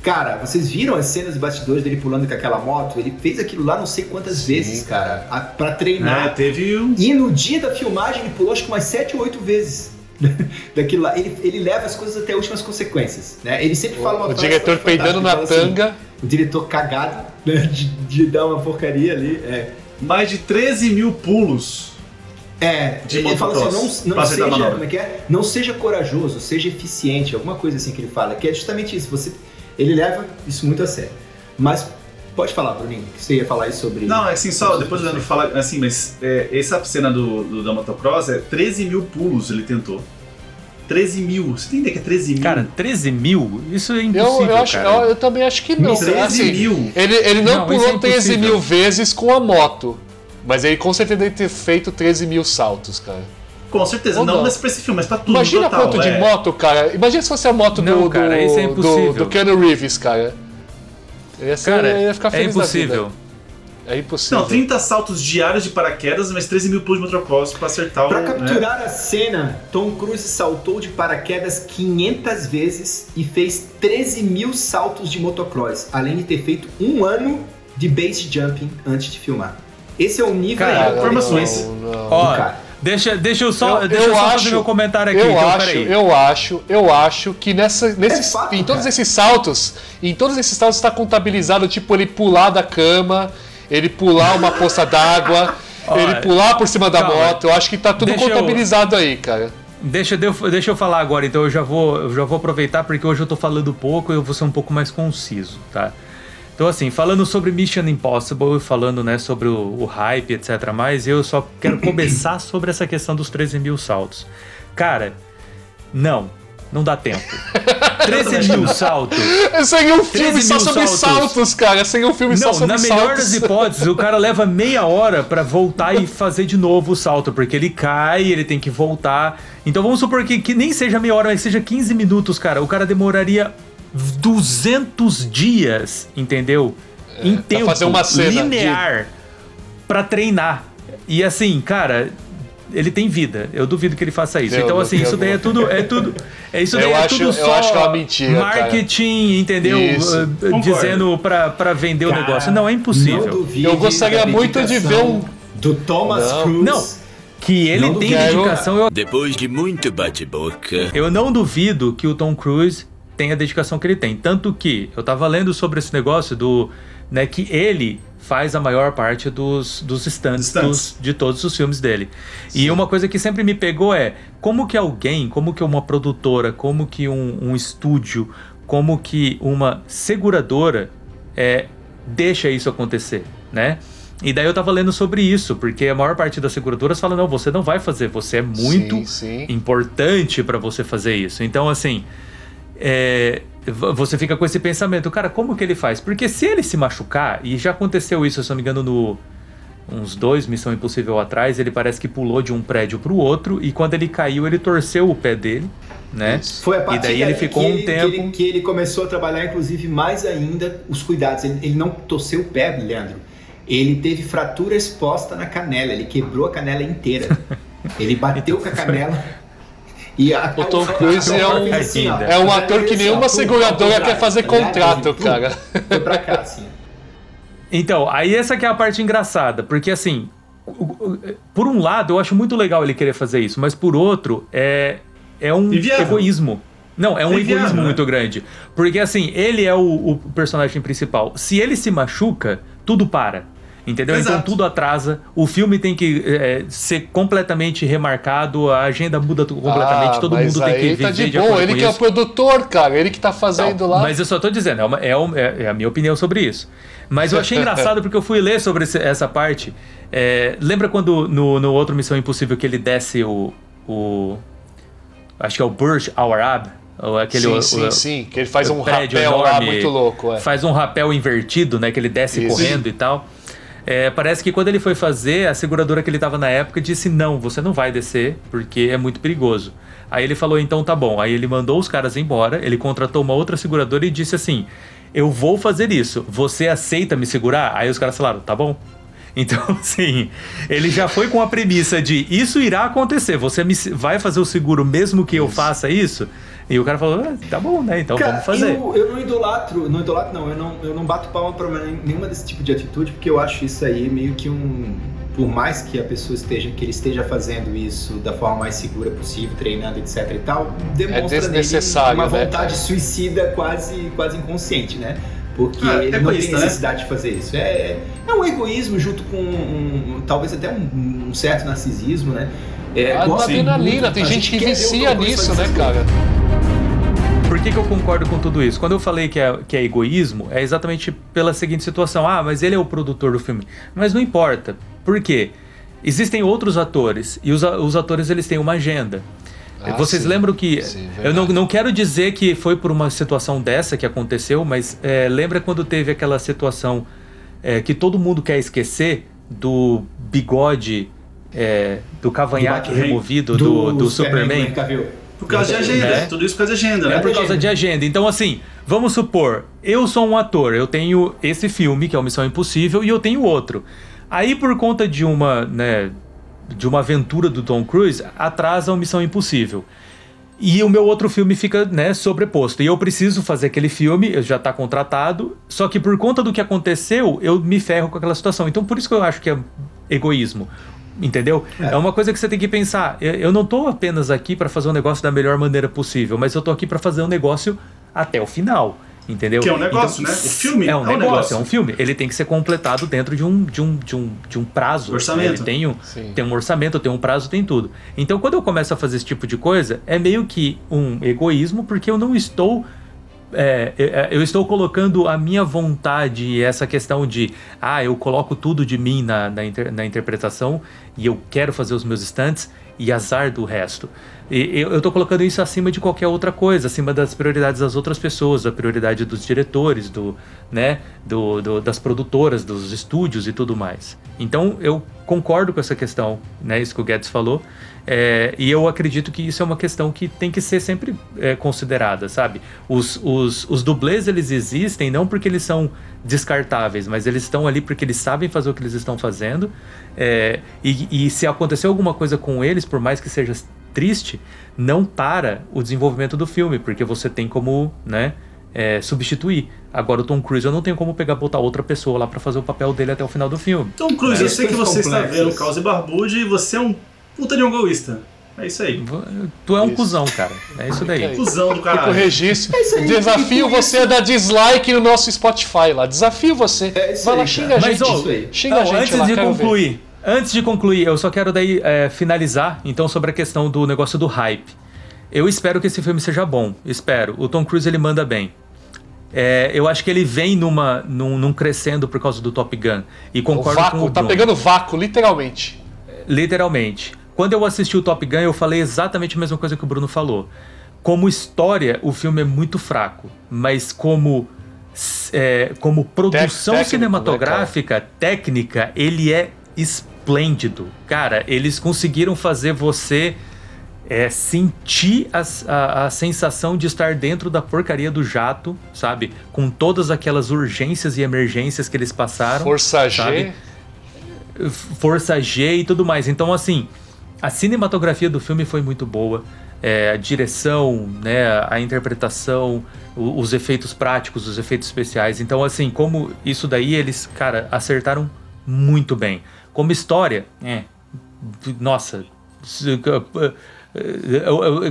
Cara, vocês viram as cenas de bastidores dele pulando com aquela moto? Ele fez aquilo lá não sei quantas Sim, vezes, cara, a, pra treinar. teve um. E no dia da filmagem ele pulou acho que umas 7 ou 8 vezes. [laughs] Daquilo lá. Ele, ele leva as coisas até últimas consequências. Né? Ele sempre fala uma O diretor peidando na fala assim, tanga. o diretor cagado né, de, de dar uma porcaria ali. É, Mais de 13 mil pulos. é De ele fala assim, não, não seja, como é que é? Não seja corajoso, seja eficiente, alguma coisa assim que ele fala, que é justamente isso. Você, ele leva isso muito a sério. Mas pode falar, Bruninho, que você ia falar isso sobre. Não, é assim, só depois o Leandro fala assim, mas é, essa cena do, do- da motocross é 13 mil pulos ele tentou. 13 mil. Você tem ideia que é 13 mil? Cara, 13 mil? Isso é Eu, impossível, eu, acho, cara. eu, eu também acho que não. 13 Assim, mil. Ele, ele não, Não, pulou é 13 impossível. mil vezes com a moto. Mas ele com certeza deve ter feito 13 mil saltos, cara. Com certeza, Ou não, não. nesse pra esse filme, mas pra tudo. Imagina total, quanto de é. moto, cara. Imagina se fosse a moto Não, do, cara, do, isso é do, impossível. do Keanu Reeves, cara. Ele ia, ser, Cara, ele ia ficar é feliz da impossível. vida. É impossível. Não, 30 saltos diários de paraquedas, mas 13 mil pulos de motocross pra acertar Pra o. né? capturar a cena, Tom Cruise saltou de paraquedas 500 vezes e fez 13 mil saltos de motocross, além de ter feito um ano de base jumping antes de filmar. Esse é o nível Cara, de informações. Não, não. Ó, cara. Deixa, deixa eu só, Eu- deixa eu eu só acho- fazer meu comentário aqui. Eu então, acho, peraí. eu acho, eu acho que nessa, nesses, fato, em todos cara. esses saltos, em todos esses saltos está contabilizado, tipo, ele pular da cama, ele pular uma poça d'água, [laughs] ele pular por cima da calma. moto. Eu acho que tá tudo Deixa eu- contabilizado aí, cara. Deixa, eu- deixa eu falar agora, então eu já vou, eu já vou aproveitar porque hoje eu tô falando pouco e eu vou ser um pouco mais conciso, tá? Então assim, falando sobre Mission Impossible, falando né, sobre o, o hype, etc. Mas eu só quero começar sobre essa questão dos 13 mil saltos. Cara, não, não dá tempo. [laughs] 13 mil saltos. Seria um filme 13 só sobre saltos. saltos, cara. Seria um filme só Não, sobre na saltos. melhor das [laughs] hipóteses, o cara leva meia hora pra voltar e fazer de novo o salto, porque ele cai, ele tem que voltar. Então vamos supor que, que nem seja meia hora, mas seja 15 minutos, cara. O cara demoraria 200 dias, entendeu? em tempo É, fazer uma cena de- linear pra treinar. E assim, cara, ele tem vida. Eu duvido que ele faça isso. Eu então assim, eu isso daí é tudo, é tudo, é isso daí Eu é acho- tudo eu só acho que é uma mentira, cara. marketing, entendeu? Isso. Concordo. dizendo pra, pra vender o Cara, negócio. Não é impossível. Não duvide Eu gostaria muito de ver um- do Thomas Não. Cruise. Não. Que ele Não tem dedicação, eu, Depois de muito bate-boca, eu não duvido que o Tom Cruise tem a dedicação que ele tem. Tanto que eu tava lendo sobre esse negócio do. Né, que ele faz a maior parte dos, dos Stunts. dos- de todos os filmes dele. E uma coisa que sempre me pegou é como que alguém, como que uma produtora, como que um, um estúdio, como que uma seguradora é, deixa isso acontecer, né? E daí eu tava lendo sobre isso, porque a maior parte das seguradoras fala, não, você não vai fazer, você é muito Sim, sim. importante para você fazer isso. Então, assim, é, você fica com esse pensamento, cara, como que ele faz? Porque se ele se machucar, e já aconteceu isso, se eu não me engano, no uns dois Missão Impossível atrás, ele parece que pulou de um prédio pro outro e quando ele caiu, ele torceu o pé dele, né? Isso. Foi a partir E daí ele ficou que um ele, que tempo- ele- que ele começou a trabalhar, inclusive, mais ainda os cuidados. Ele, ele não torceu o pé, Leandro. Ele teve fratura exposta na canela. Ele quebrou a canela inteira. [laughs] Ele bateu com a canela. E a, O Tom Cruise é um- assim, ó. É um ator que nenhuma seguradora quer fazer contrato, cara. Foi pra cá, assim. Então, aí essa que é a parte engraçada, porque assim, por um lado eu acho muito legal ele querer fazer isso, mas por outro é, é um egoísmo. Não, é um inviável, egoísmo né? muito grande. Porque assim, ele é o, o personagem principal. Se ele se machuca, tudo para. Entendeu? Então Exato. tudo atrasa. O filme tem que é, ser completamente remarcado, a agenda muda completamente, Ah, todo mundo tem que viver tá de de boa. Ele com que é o isso. produtor, cara. Ele que tá fazendo Não, lá. Mas eu só tô dizendo, é, uma- é um- é- é a minha opinião sobre isso. Mas eu achei [laughs] engraçado porque eu fui ler sobre esse- essa parte. É, lembra quando no, no outro Missão Impossível que ele desce o. o acho que é o Burj Al Arab? Ou aquele, sim, o- sim, o- sim. Que ele faz um rapel lá enorme, muito louco. É. Faz um rapel invertido, né? Que ele desce Isso. correndo e tal. É, parece que quando ele foi fazer, a seguradora que ele tava na época disse: Não, você não vai descer, porque é muito perigoso. Aí ele falou: Então tá bom. Aí ele mandou os caras embora, ele contratou uma outra seguradora e disse assim: Eu vou fazer isso, você aceita me segurar? Aí os caras falaram: Tá bom. [laughs] Então, assim, ele já foi com a premissa de isso irá acontecer, você me, vai fazer o seguro mesmo que eu faça isso? E o cara falou: ah, Tá bom, né? Então Cara, vamos fazer. Eu, eu não idolatro, não idolatro não, eu não, eu não bato palma pra nenhuma desse tipo de atitude, porque eu acho isso aí meio que um. Por mais que a pessoa esteja, que ele esteja fazendo isso da forma mais segura possível, treinando, etc e tal, demonstra nele desnecessário, uma né, vontade cara? suicida quase, quase inconsciente, né? Porque Ah, ele não egoísta, tem né? necessidade de fazer isso. É, é um egoísmo junto com um, um- talvez até um, um certo narcisismo, né? É, A gosta adrenalina, muito- tem a gente que vicia nisso, né, cara? Por que, que eu concordo com tudo isso? Quando eu falei que é, que é egoísmo, é exatamente pela seguinte situação. Ah, mas ele é o produtor do filme. Mas não importa. Por quê? Existem outros atores e os, a- os atores eles têm uma agenda. Ah, Vocês sim. lembram que. Sim, eu não, não quero dizer que foi por uma situação dessa que aconteceu, mas é, lembra quando teve aquela situação é, que todo mundo quer esquecer do bigode, é, do cavanhaque Do- removido do, do, Superman? Henry Cavill. Por causa de agenda. Né? Tudo isso por causa de agenda, É né? por causa de agenda. Então, assim, vamos supor, eu sou um ator, eu tenho esse filme, que é o Missão Impossível, e eu tenho outro. Aí, por conta de uma, né, de uma aventura do Tom Cruise, atrasa o Missão Impossível. E o meu outro filme fica, né, sobreposto. E eu preciso fazer aquele filme, eu já tá contratado, só que por conta do que aconteceu, eu me ferro com aquela situação. Então, por isso que eu acho que é egoísmo. Entendeu? É, uma coisa que você tem que pensar. Eu, não tô apenas aqui para fazer um negócio da melhor maneira possível, mas eu tô aqui para fazer um negócio até o final. Entendeu? Que é um negócio, né? O filme é um, é um negócio, negócio. é um filme. Ele tem que ser completado dentro de um, de um, de um, de um prazo. Orçamento. Ele tem um, Sim. tem um orçamento, tem um prazo, tem tudo. Então, quando eu começo a fazer esse tipo de coisa, é meio que um egoísmo, porque eu não estou. É, é, eu estou colocando a minha vontade e essa questão de ah, eu coloco tudo de mim na, na, inter- na interpretação e eu quero fazer os meus stunts e azar do resto. E eu, tô colocando isso acima de qualquer outra coisa, acima das prioridades das outras pessoas, a prioridade dos diretores, do, né, do, do- das produtoras, dos estúdios e tudo mais. Então eu concordo com essa questão, né, isso que o Guedes falou, é, e eu acredito que isso é uma questão que tem que ser sempre é, considerada, sabe? Os, os, os dublês eles existem não porque eles são descartáveis, mas eles estão ali porque eles sabem fazer o que eles estão fazendo. é, e, e se acontecer alguma coisa com eles, por mais que seja triste, não para o desenvolvimento do filme, porque você tem como, né? é, substituir. Agora o Tom Cruise eu não tenho como pegar botar outra pessoa lá pra fazer o papel dele até o final do filme. Tom Cruise, eu É, sei que você está complexas. vendo Caos e Barbude e você é um puta de um egoísta. É isso aí. Tu é um Isso. cuzão, cara. É isso daí. Fica aí. Cusão do Fica o caralho. registro. É isso aí, Desafio com você a dar dislike no nosso Spotify lá. Desafio você. É isso Vai lá, aí, xinga cara. a Mas, gente. ó, isso aí. Xinga Não, a gente antes lá, de quero ver. concluir, antes de concluir, eu só quero daí é, finalizar então sobre a questão do negócio do hype. Eu espero que esse filme seja bom, espero. O Tom Cruise ele manda bem. É, eu acho que ele vem numa, num, num crescendo por causa do Top Gun. E O concordo com vácuo, o tá Bruno. pegando vácuo, literalmente. Literalmente. Quando eu assisti o Top Gun, eu falei exatamente a mesma coisa que o Bruno falou. Como história, o filme é muito fraco, mas como é, como produção técnico, cinematográfica, técnica, ele é esplêndido. Cara, eles conseguiram fazer você é, sentir as- a, a sensação de estar dentro da porcaria do jato, sabe? Com todas aquelas urgências e emergências que eles passaram. Força G. sabe? Força G e tudo mais. Então, assim, a cinematografia do filme foi muito boa. É, a direção, né, a interpretação, o- os efeitos práticos, os efeitos especiais. Então, assim, como isso daí, eles, cara, acertaram muito bem. Como história, é, nossa,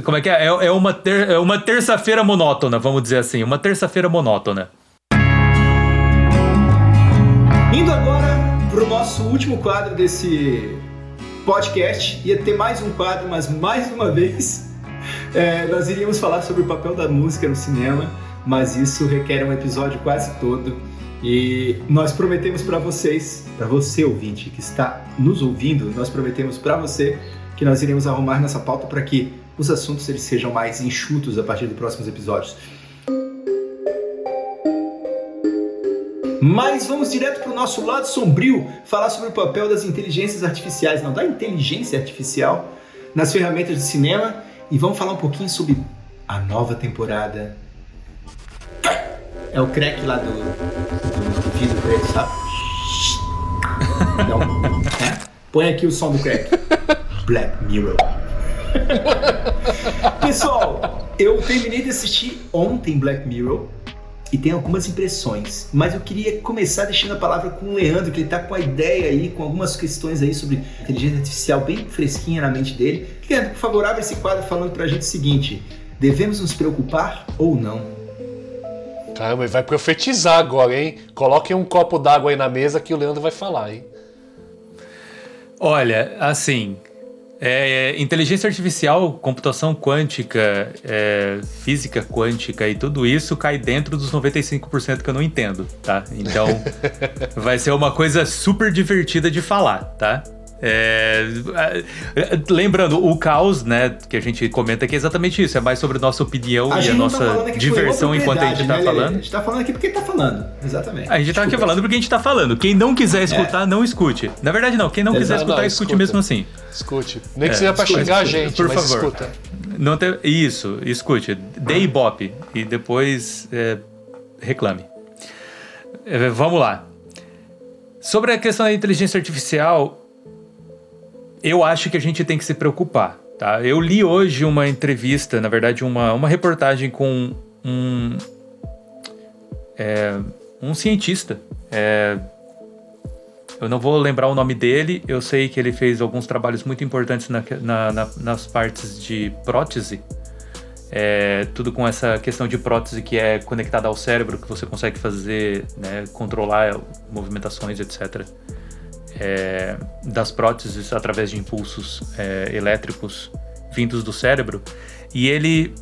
como é que é? É é uma, ter- é uma terça-feira monótona, vamos dizer assim, uma terça-feira monótona. Indo agora pro nosso último quadro desse podcast. Ia ter mais um quadro, mas mais uma vez [laughs] é, nós iríamos falar sobre o papel da música no cinema, mas isso requer um episódio quase todo. E nós prometemos para vocês, para você ouvinte que está nos ouvindo, nós prometemos para você que nós iremos arrumar nessa pauta para que os assuntos eles sejam mais enxutos a partir dos próximos episódios. Mas vamos direto para o nosso lado sombrio, falar sobre o papel das inteligências artificiais, não, da inteligência artificial nas ferramentas de cinema e vamos falar um pouquinho sobre a nova temporada. É o crack lá do, vidro preto, sabe? Não, é? Põe aqui o som do crack. Black Mirror. Pessoal, eu terminei de assistir ontem Black Mirror e tem algumas impressões, mas eu queria começar deixando a palavra com o Leandro, que ele tá com a ideia aí, com algumas questões aí sobre inteligência artificial bem fresquinha na mente dele. Leandro, por favor, abre esse quadro falando pra gente o seguinte: devemos nos preocupar ou não? Caramba, ele vai profetizar agora, hein? Coloquem um copo d'água aí na mesa que o Leandro vai falar, hein? Olha, assim, é, inteligência artificial, computação quântica, é, física quântica e tudo isso cai dentro dos 95% que eu não entendo, tá? Então, [laughs] vai ser uma coisa super divertida de falar, tá? É, é, lembrando, o caos, né, que a gente comenta aqui é exatamente isso, é mais sobre nossa opinião e a tá nossa por diversão enquanto a gente tá né, falando. A gente tá falando aqui porque tá falando, exatamente. A gente tá aqui Desculpa. falando porque a gente tá falando. Quem não quiser escutar, não escute. Na verdade, não. Quem não quiser Exato, escutar, não, escute escuta. mesmo assim. Escute. Nem que É, seja pra escute, xingar a gente, por mas favor. escuta. Não tem, isso, escute. Dê ibope e depois é, reclame. É, vamos lá. Sobre a questão da inteligência artificial, eu acho que a gente tem que se preocupar. Tá? Eu li hoje uma entrevista, na verdade, uma, uma reportagem com um, é, um cientista. É, eu não vou lembrar o nome dele, eu sei que ele fez alguns trabalhos muito importantes na- na- na- nas partes de prótese. É, tudo com essa questão de prótese que é conectada ao cérebro, que você consegue fazer, né, controlar movimentações, etc. é, das próteses através de impulsos é, elétricos vindos do cérebro. E ele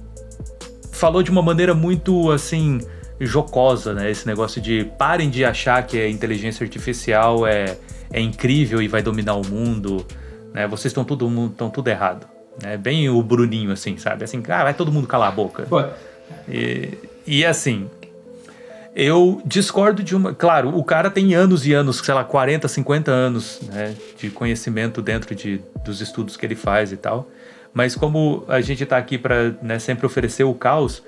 falou de uma maneira muito assim jocosa, né? Esse negócio de parem de achar que a inteligência artificial é, é incrível e vai dominar o mundo, né? Vocês estão tudo estão tudo errado, né? Bem o Bruninho assim, sabe? Assim, ah, vai todo mundo calar a boca. E, e assim, eu discordo de uma. Claro, o cara tem anos e anos, sei lá, 40, 50 anos né, de conhecimento dentro de, dos estudos que ele faz e tal. Mas como a gente tá aqui para né, sempre oferecer o caos,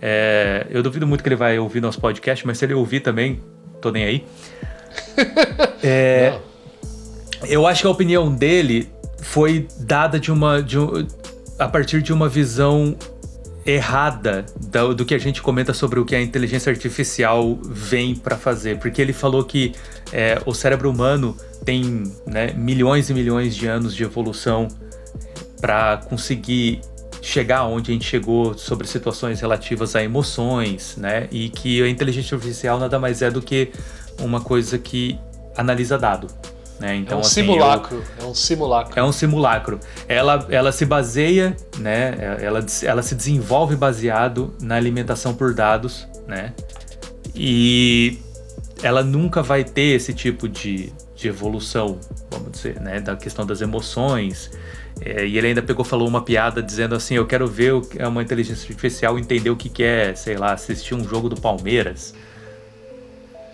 é, eu duvido muito que ele vai ouvir nosso podcast, mas se ele ouvir também, tô nem aí. [laughs] É, eu acho que a opinião dele foi dada de uma, de um- a partir de uma visão errada do, do que a gente comenta sobre o que a inteligência artificial vem para fazer, porque ele falou que é, o cérebro humano tem né, milhões e milhões de anos de evolução para conseguir chegar onde a gente chegou sobre situações relativas a emoções, né? E que a inteligência artificial nada mais é do que uma coisa que analisa dado. Né? Então, é um assim, simulacro. É um simulacro. É um simulacro. Ela, ela se baseia, né? Ela, ela se desenvolve baseado na alimentação por dados, né? E ela nunca vai ter esse tipo de, de evolução, vamos dizer, né? Da questão das emoções. É, e ele ainda pegou falou uma piada dizendo assim: Eu quero ver o, é uma inteligência artificial entender o que, que é, sei lá, assistir um jogo do Palmeiras.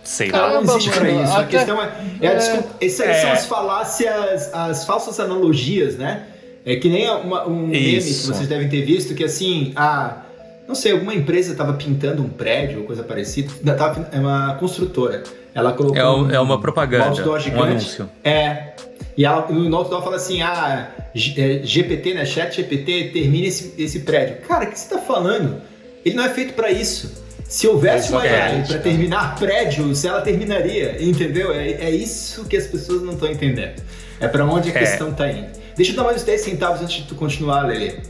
Sei lá. Não existe pra isso. A até- questão é. é a é. aí É. são as falácias, as falsas analogias, né? É que nem uma- um meme que vocês devem ter visto que assim, a. Não sei, alguma empresa estava pintando um prédio ou coisa parecida. Tava- É uma construtora. Ela colocou. É, um- um- é uma propaganda, um outdoor um gigante. anúncio. É. E ela, no outdoor fala assim: ah, G- é, GPT, né? Chat GPT, termine esse, esse prédio. Cara, o que você tá falando? Ele não é feito para isso. Se houvesse uma AI Exatamente, para terminar prédios, ela terminaria, entendeu? É, é isso que as pessoas não estão entendendo. É para onde a É. questão tá indo. Deixa eu dar mais uns 10 centavos antes de tu continuar, Lele.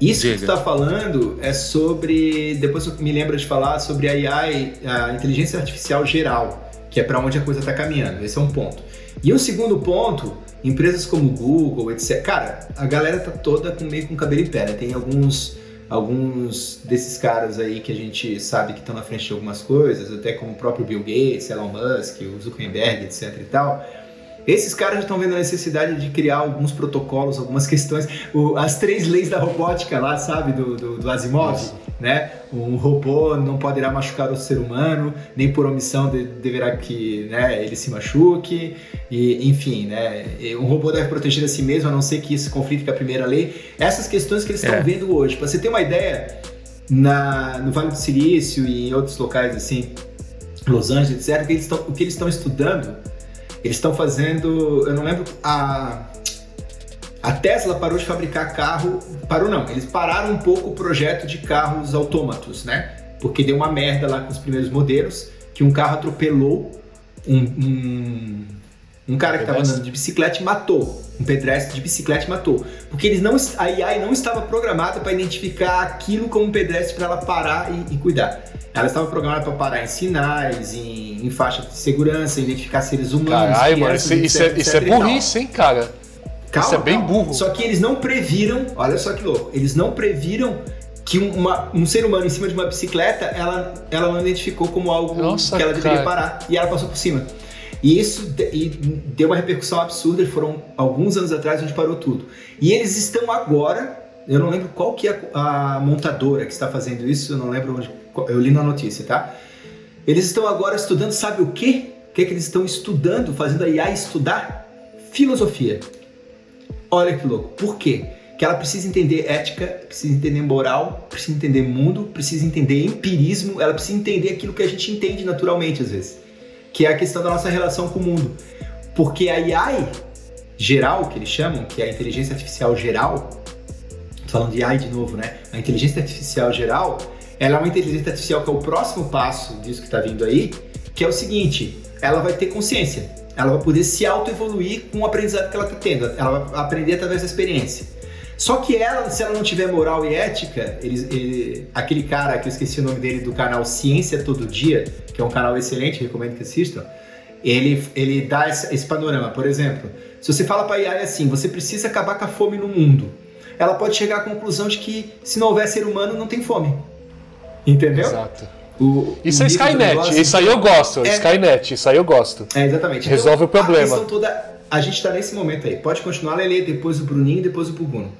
Isso que tu Diga. tá falando é sobre. Depois eu me lembro de falar sobre a AI, a inteligência artificial geral, que é para onde a coisa tá caminhando. Esse é um ponto. E o segundo ponto, empresas como Google, etc. Cara, a galera tá toda com meio com cabelo em pé, né? Tem alguns alguns desses caras aí que a gente sabe que estão na frente de algumas coisas, até como o próprio Bill Gates, Elon Musk, o Zuckerberg, etc e tal. Esses caras já estão vendo a necessidade de criar alguns protocolos, algumas questões, o- as três leis da robótica lá, sabe, do, do, do Asimov, né? Um robô não poderá machucar o ser humano, nem por omissão de- deverá que né, ele se machuque, e, enfim, né? Um robô deve proteger a si mesmo, a não ser que isso conflite com a primeira lei. Essas questões que eles estão É. vendo hoje. Para você ter uma ideia, na, no Vale do Silício e em outros locais assim, Los Angeles, etc., que eles estão- o que eles estão estudando, eles estão fazendo, eu não lembro, a, a Tesla parou de fabricar carro, parou não, eles pararam um pouco o projeto de carros autômatos, né? Porque deu uma merda lá com os primeiros modelos, que um carro atropelou um, um, um cara que estava andando de bicicleta e matou. Um pedestre de bicicleta e matou. Porque eles não, a AI não estava programada para identificar aquilo como um pedestre para ela parar e, e cuidar. Ela estava programada para parar em sinais, em, em faixa de segurança, identificar seres humanos. Caralho, mano, isso, isso é, etc, isso é etc e tal. burrice, hein, cara? Calma, Isso é bem calma. burro. Só que eles não previram, olha só que louco, eles não previram que um- uma- um ser humano em cima de uma bicicleta, ela, ela não identificou como algo Nossa, que ela deveria cara. parar. E ela passou por cima. E isso e deu uma repercussão absurda, foram alguns anos atrás onde parou tudo. E eles estão agora, eu não lembro qual que é a, a montadora que está fazendo isso, eu não lembro onde, eu li na notícia, tá? Eles estão agora estudando, sabe o quê? O que é que eles estão estudando, fazendo a IA estudar? Filosofia. Olha que louco. Por quê? Que ela precisa entender ética, precisa entender moral, precisa entender mundo, precisa entender empirismo, ela precisa entender aquilo que a gente entende naturalmente às vezes, que é a questão da nossa relação com o mundo. Porque a AI geral, que eles chamam, que é a inteligência artificial geral, tô falando de AI de novo, né? A inteligência artificial geral, ela é uma inteligência artificial que é o próximo passo disso que está vindo aí, que é o seguinte, ela vai ter consciência, ela vai poder se auto-evoluir com o aprendizado que ela está tendo, ela vai aprender através da experiência. Só que ela, se ela não tiver moral e ética, eles- ele- aquele cara que eu esqueci o nome dele do canal Ciência Todo Dia, que é um canal excelente, recomendo que assistam, ele, ele dá esse, esse panorama. Por exemplo, se você fala para a AI assim, você precisa acabar com a fome no mundo, ela pode chegar à conclusão de que se não houver ser humano, não tem fome. Entendeu? Exato. O- Isso o é Skynet, negócio- isso aí eu gosto. É. Skynet, isso aí eu gosto. É, exatamente. Resolve o problema. A questão toda, a gente tá nesse momento aí. Pode continuar, Lele, depois o Bruninho, depois o Puguno.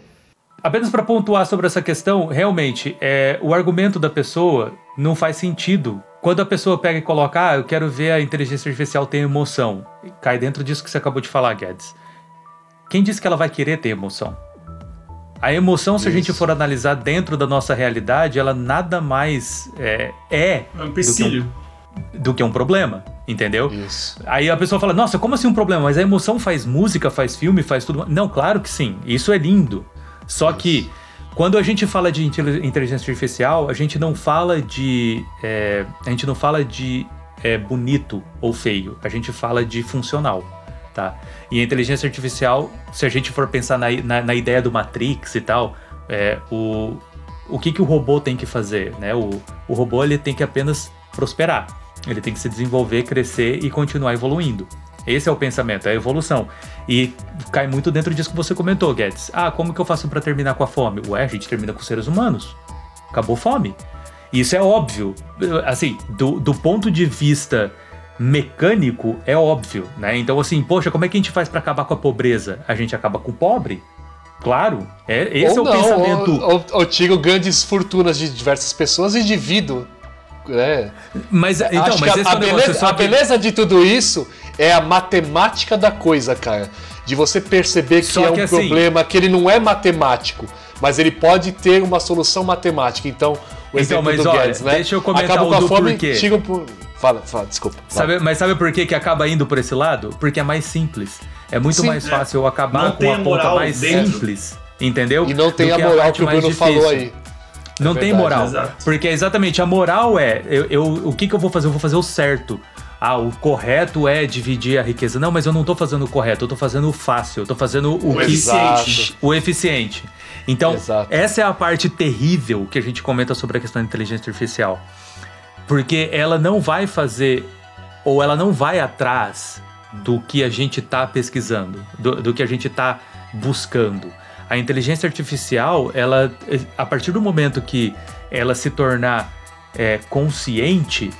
Apenas para pontuar sobre essa questão, realmente, é, o argumento da pessoa não faz sentido. Quando a pessoa pega e coloca, ah, eu quero ver a inteligência artificial ter emoção, cai dentro disso que você acabou de falar, Guedes. Quem disse que ela vai querer ter emoção? A emoção, se a gente Isso. for analisar dentro da nossa realidade, ela nada mais é, é É um empecilho. do que um problema, entendeu? Isso. Aí a pessoa fala, nossa, como assim um problema? Mas a emoção faz música, faz filme, faz tudo. Não, claro que sim. Isso é lindo. Só que quando a gente fala de intel- inteligência artificial, a gente não fala de. é, a gente não fala de é, bonito ou feio. A gente fala de funcional. Tá? E a inteligência artificial, se a gente for pensar na, na, na ideia do Matrix e tal, é, o, o que, que o robô tem que fazer, né? O, o robô ele tem que apenas prosperar, ele tem que se desenvolver, crescer e continuar evoluindo. Esse é o pensamento, é a evolução. E cai muito dentro disso que você comentou, Guedes. Ah, como que eu faço para terminar com a fome? Ué, a gente termina com seres humanos. Acabou fome. Isso é óbvio. Assim, do, do ponto de vista mecânico, é óbvio, né? Então, assim, poxa, como é que a gente faz para acabar com a pobreza? A gente acaba com o pobre? Claro, é, esse ou é o não, pensamento. Ou, ou, ou tiro grandes fortunas de diversas pessoas e divido. É. Mas, então, Acho mas a, é a beleza, a que- beleza de tudo isso é a matemática da coisa, cara. De você perceber que Só é um que assim- problema que ele não é matemático, mas ele pode ter uma solução matemática. Então, o Então, exemplo do olha, Guedes, né? deixa eu comentar Acaba o com a do fome, porquê. por... Fala, fala, desculpa. fala. Sabe, mas sabe por que, que acaba indo por esse lado? Porque é mais simples. É muito Sim, mais é. fácil eu acabar Não com tem a a ponta mais dentro. simples. Entendeu? E não tem a moral parte que o Bruno falou aí. Não É tem verdade, moral. exato. Porque exatamente, a moral é, eu, eu- o que, que eu vou fazer? Eu vou fazer o certo. Ah, o correto é dividir a riqueza. Não, mas eu não tô fazendo o correto, eu tô fazendo o fácil, eu tô fazendo o, O que eficiente. o eficiente. Então, Exato. essa é a parte terrível que a gente comenta sobre a questão da inteligência artificial. Porque ela não vai fazer, ou ela não vai atrás do que a gente está pesquisando, do, do que a gente está buscando. A inteligência artificial, ela, a partir do momento que ela se tornar é, consciente,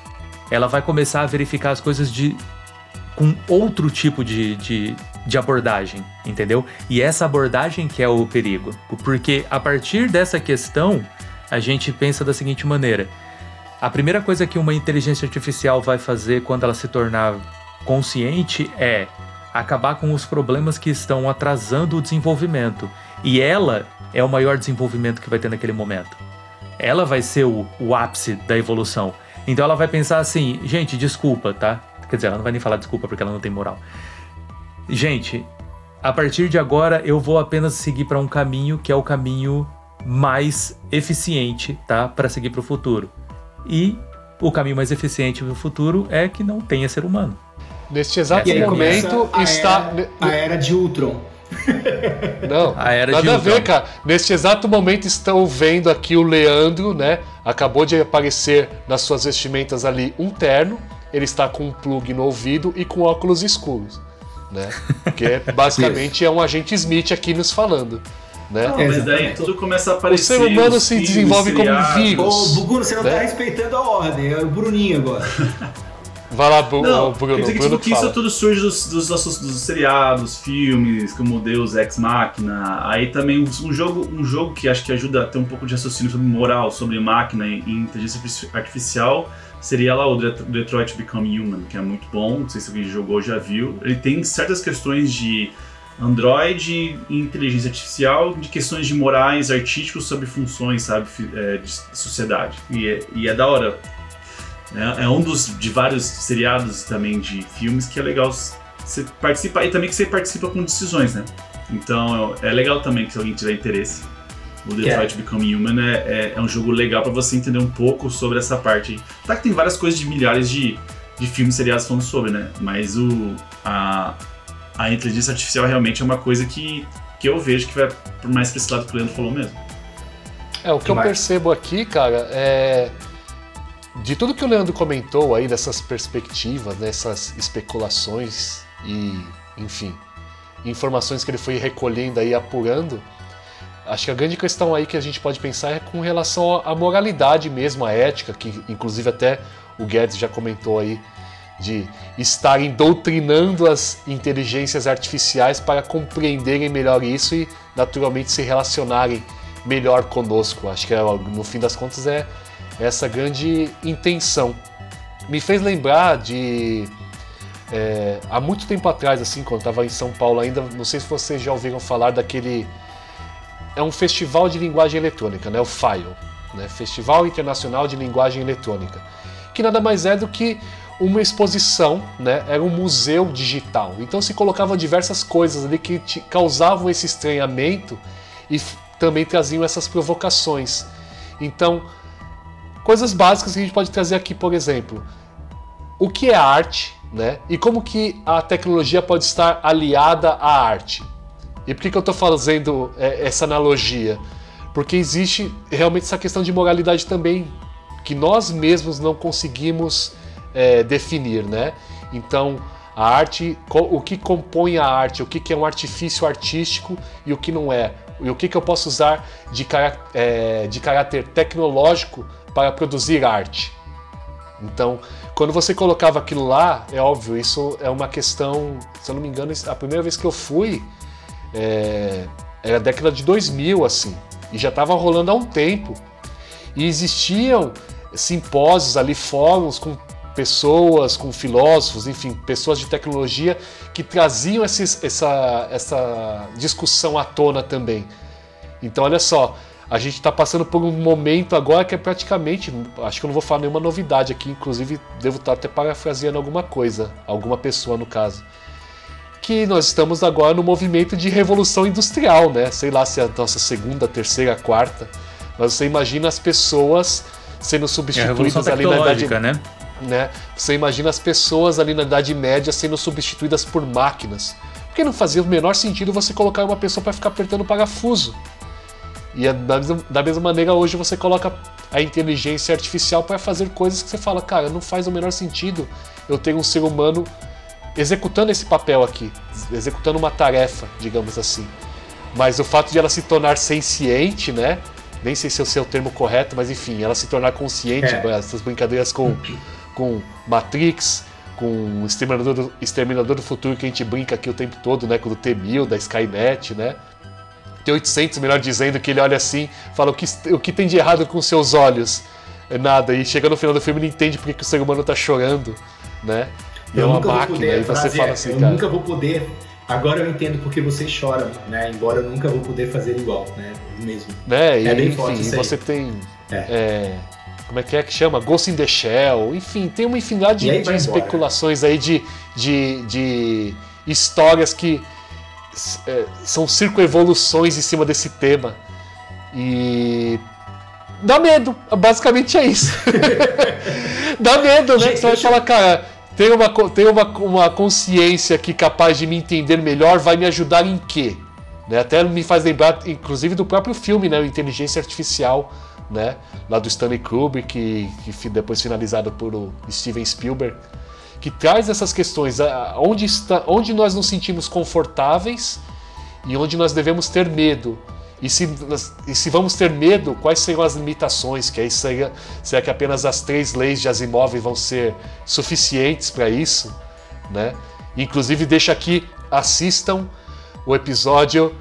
ela vai começar a verificar as coisas de com outro tipo de, de, de abordagem, entendeu? E essa abordagem que é o perigo. Porque a partir dessa questão, a gente pensa da seguinte maneira: a primeira coisa que uma inteligência artificial vai fazer quando ela se tornar consciente é acabar com os problemas que estão atrasando o desenvolvimento. E ela é o maior desenvolvimento que vai ter naquele momento. Ela vai ser o, o ápice da evolução. Então ela vai pensar assim, gente, desculpa, tá? Quer dizer, ela não vai nem falar desculpa porque ela não tem moral. Gente, a partir de agora eu vou apenas seguir para um caminho que é o caminho mais eficiente, tá? Para seguir para o futuro. E o caminho mais eficiente para o futuro é que não tenha ser humano. Neste exato aí momento a está. Era, a era de Ultron. [laughs] Não, A era nada de a Ultron. ver, cara. Neste exato momento estão vendo aqui o Leandro, né? Acabou de aparecer nas suas vestimentas ali um terno. Ele está com um plug no ouvido e com óculos escuros, né? Que [laughs] basicamente é um agente Smith aqui nos falando, né? Não, mas daí tudo começa a O aparecer. ser humano se desenvolve como um vírus. Ô, Buguno, você não né? tá respeitando a ordem. É o Bruninho agora. [laughs] Vai lá, Bu- Não, Bruno. quer dizer que, Bruno tipo, que isso tudo surge dos, dos, nossos- dos seriados, filmes, como Deus Ex Machina. Aí também um, jogo, um jogo que acho que ajuda a ter um pouco de raciocínio sobre moral, sobre máquina e, e inteligência artifici- artificial seria lá o Det- Detroit Become Human, que é muito bom. Não sei se alguém jogou ou já viu. Ele tem certas questões de Android e inteligência artificial, de questões de morais, artísticos sobre funções, sabe, é, de sociedade. E é, e é da hora. É, é um dos de vários seriados também de filmes que é legal você participar e também que você participa com decisões, né? Então é legal também que se alguém tiver interesse. O Detroit Become Human é, é, é um jogo legal pra você entender um pouco sobre essa parte. Tá que tem várias coisas de milhares de, de filmes seriados falando sobre, né? Mas o, a, a inteligência artificial realmente é uma coisa que, que eu vejo que vai mais pra esse lado que o Leandro falou mesmo. É, o que eu percebo aqui, cara, é. De tudo que o Leandro comentou aí, dessas perspectivas, dessas especulações e, enfim, informações que ele foi recolhendo aí, apurando, acho que a grande questão aí que a gente pode pensar é com relação à moralidade mesmo, à ética, que inclusive até o Guedes já comentou aí, de estarem doutrinando as inteligências artificiais para compreenderem melhor isso e naturalmente se relacionarem melhor conosco. Acho que é, no fim das contas é essa grande intenção. Me fez lembrar de é, há muito tempo atrás, assim, quando estava em São Paulo ainda, não sei se vocês já ouviram falar daquele é um festival de linguagem eletrônica, né? O FILE, né? Festival Internacional de Linguagem Eletrônica, que nada mais é do que uma exposição, né? Era um museu digital. Então se colocavam diversas coisas ali que causavam esse estranhamento e também traziam essas provocações. Então, coisas básicas que a gente pode trazer aqui, por exemplo, o que é arte né? E como que a tecnologia pode estar aliada à arte? E por que, que eu estou fazendo é, essa analogia? Porque existe realmente essa questão de moralidade também que nós mesmos não conseguimos é, definir, né? Então, a arte, o que compõe a arte, o que é um artifício artístico e o que não é, e o que eu posso usar de, é, de caráter tecnológico para produzir arte. Então, quando você colocava aquilo lá, é óbvio, isso é uma questão, se eu não me engano, a primeira vez que eu fui é, era a década de 2000, assim, e já estava rolando há um tempo. E existiam simpósios ali, fóruns com pessoas, com filósofos, enfim, pessoas de tecnologia que traziam esses, essa, essa discussão à tona também. Então, olha só, a gente está passando por um momento agora que é praticamente, acho que eu não vou falar nenhuma novidade aqui, inclusive devo estar até parafraseando alguma coisa, alguma pessoa no caso. Que nós estamos agora no movimento de revolução industrial, né? Sei lá se é a nossa segunda, terceira, quarta. Mas você imagina as pessoas sendo É substituídas revolução ali na idade né? Né? Você imagina as pessoas ali na Idade Média sendo substituídas por máquinas. Porque não fazia o menor sentido você colocar uma pessoa para ficar apertando o parafuso. E é da mesma, da mesma maneira, hoje você coloca a inteligência artificial para fazer coisas que você fala, cara, não faz o menor sentido eu ter um ser humano executando esse papel aqui, executando uma tarefa, digamos assim. Mas o fato de ela se tornar senciente, né? Nem sei se é o seu termo correto, mas enfim, ela se tornar consciente, É. essas brincadeiras com, [clears throat] com Matrix, com o Exterminador do, Exterminador do Futuro que a gente brinca aqui o tempo todo, né? Com o T-1000, da Skynet, né? T-800, melhor dizendo, que ele olha assim, fala o que, o que tem de errado com seus olhos? É nada, e chega no final do filme e não entende porque que o ser humano tá chorando, né? E é Eu uma nunca vou máquina, poder, e você fala é, assim, eu cara. nunca vou poder. Agora eu entendo porque vocês choram, né? Embora eu nunca vou poder fazer igual, né? Mesmo. né? E, É bem enfim, forte isso aí. você tem. É. é, como é que é que chama? Ghost in the Shell. Enfim, tem uma infinidade de, de especulações aí de, de, de histórias que é, são circoevoluções em cima desse tema. E. Dá medo, basicamente é isso. [laughs] Dá medo, né? Gente, Você vai falar, cara, tem uma, tem uma, uma consciência aqui capaz de me entender melhor, vai me ajudar em quê? Né? Até me faz lembrar, inclusive, do próprio filme, né? Inteligência Artificial, né? lá do Stanley Kubrick, que, que depois finalizado por Steven Spielberg, que traz essas questões, onde, está, onde nós nos sentimos confortáveis e onde nós devemos ter medo. E se, e se vamos ter medo, quais serão as limitações? Que aí seria, será que apenas as três leis de Asimov vão ser suficientes para isso? Né? Inclusive, deixa aqui, assistam o episódio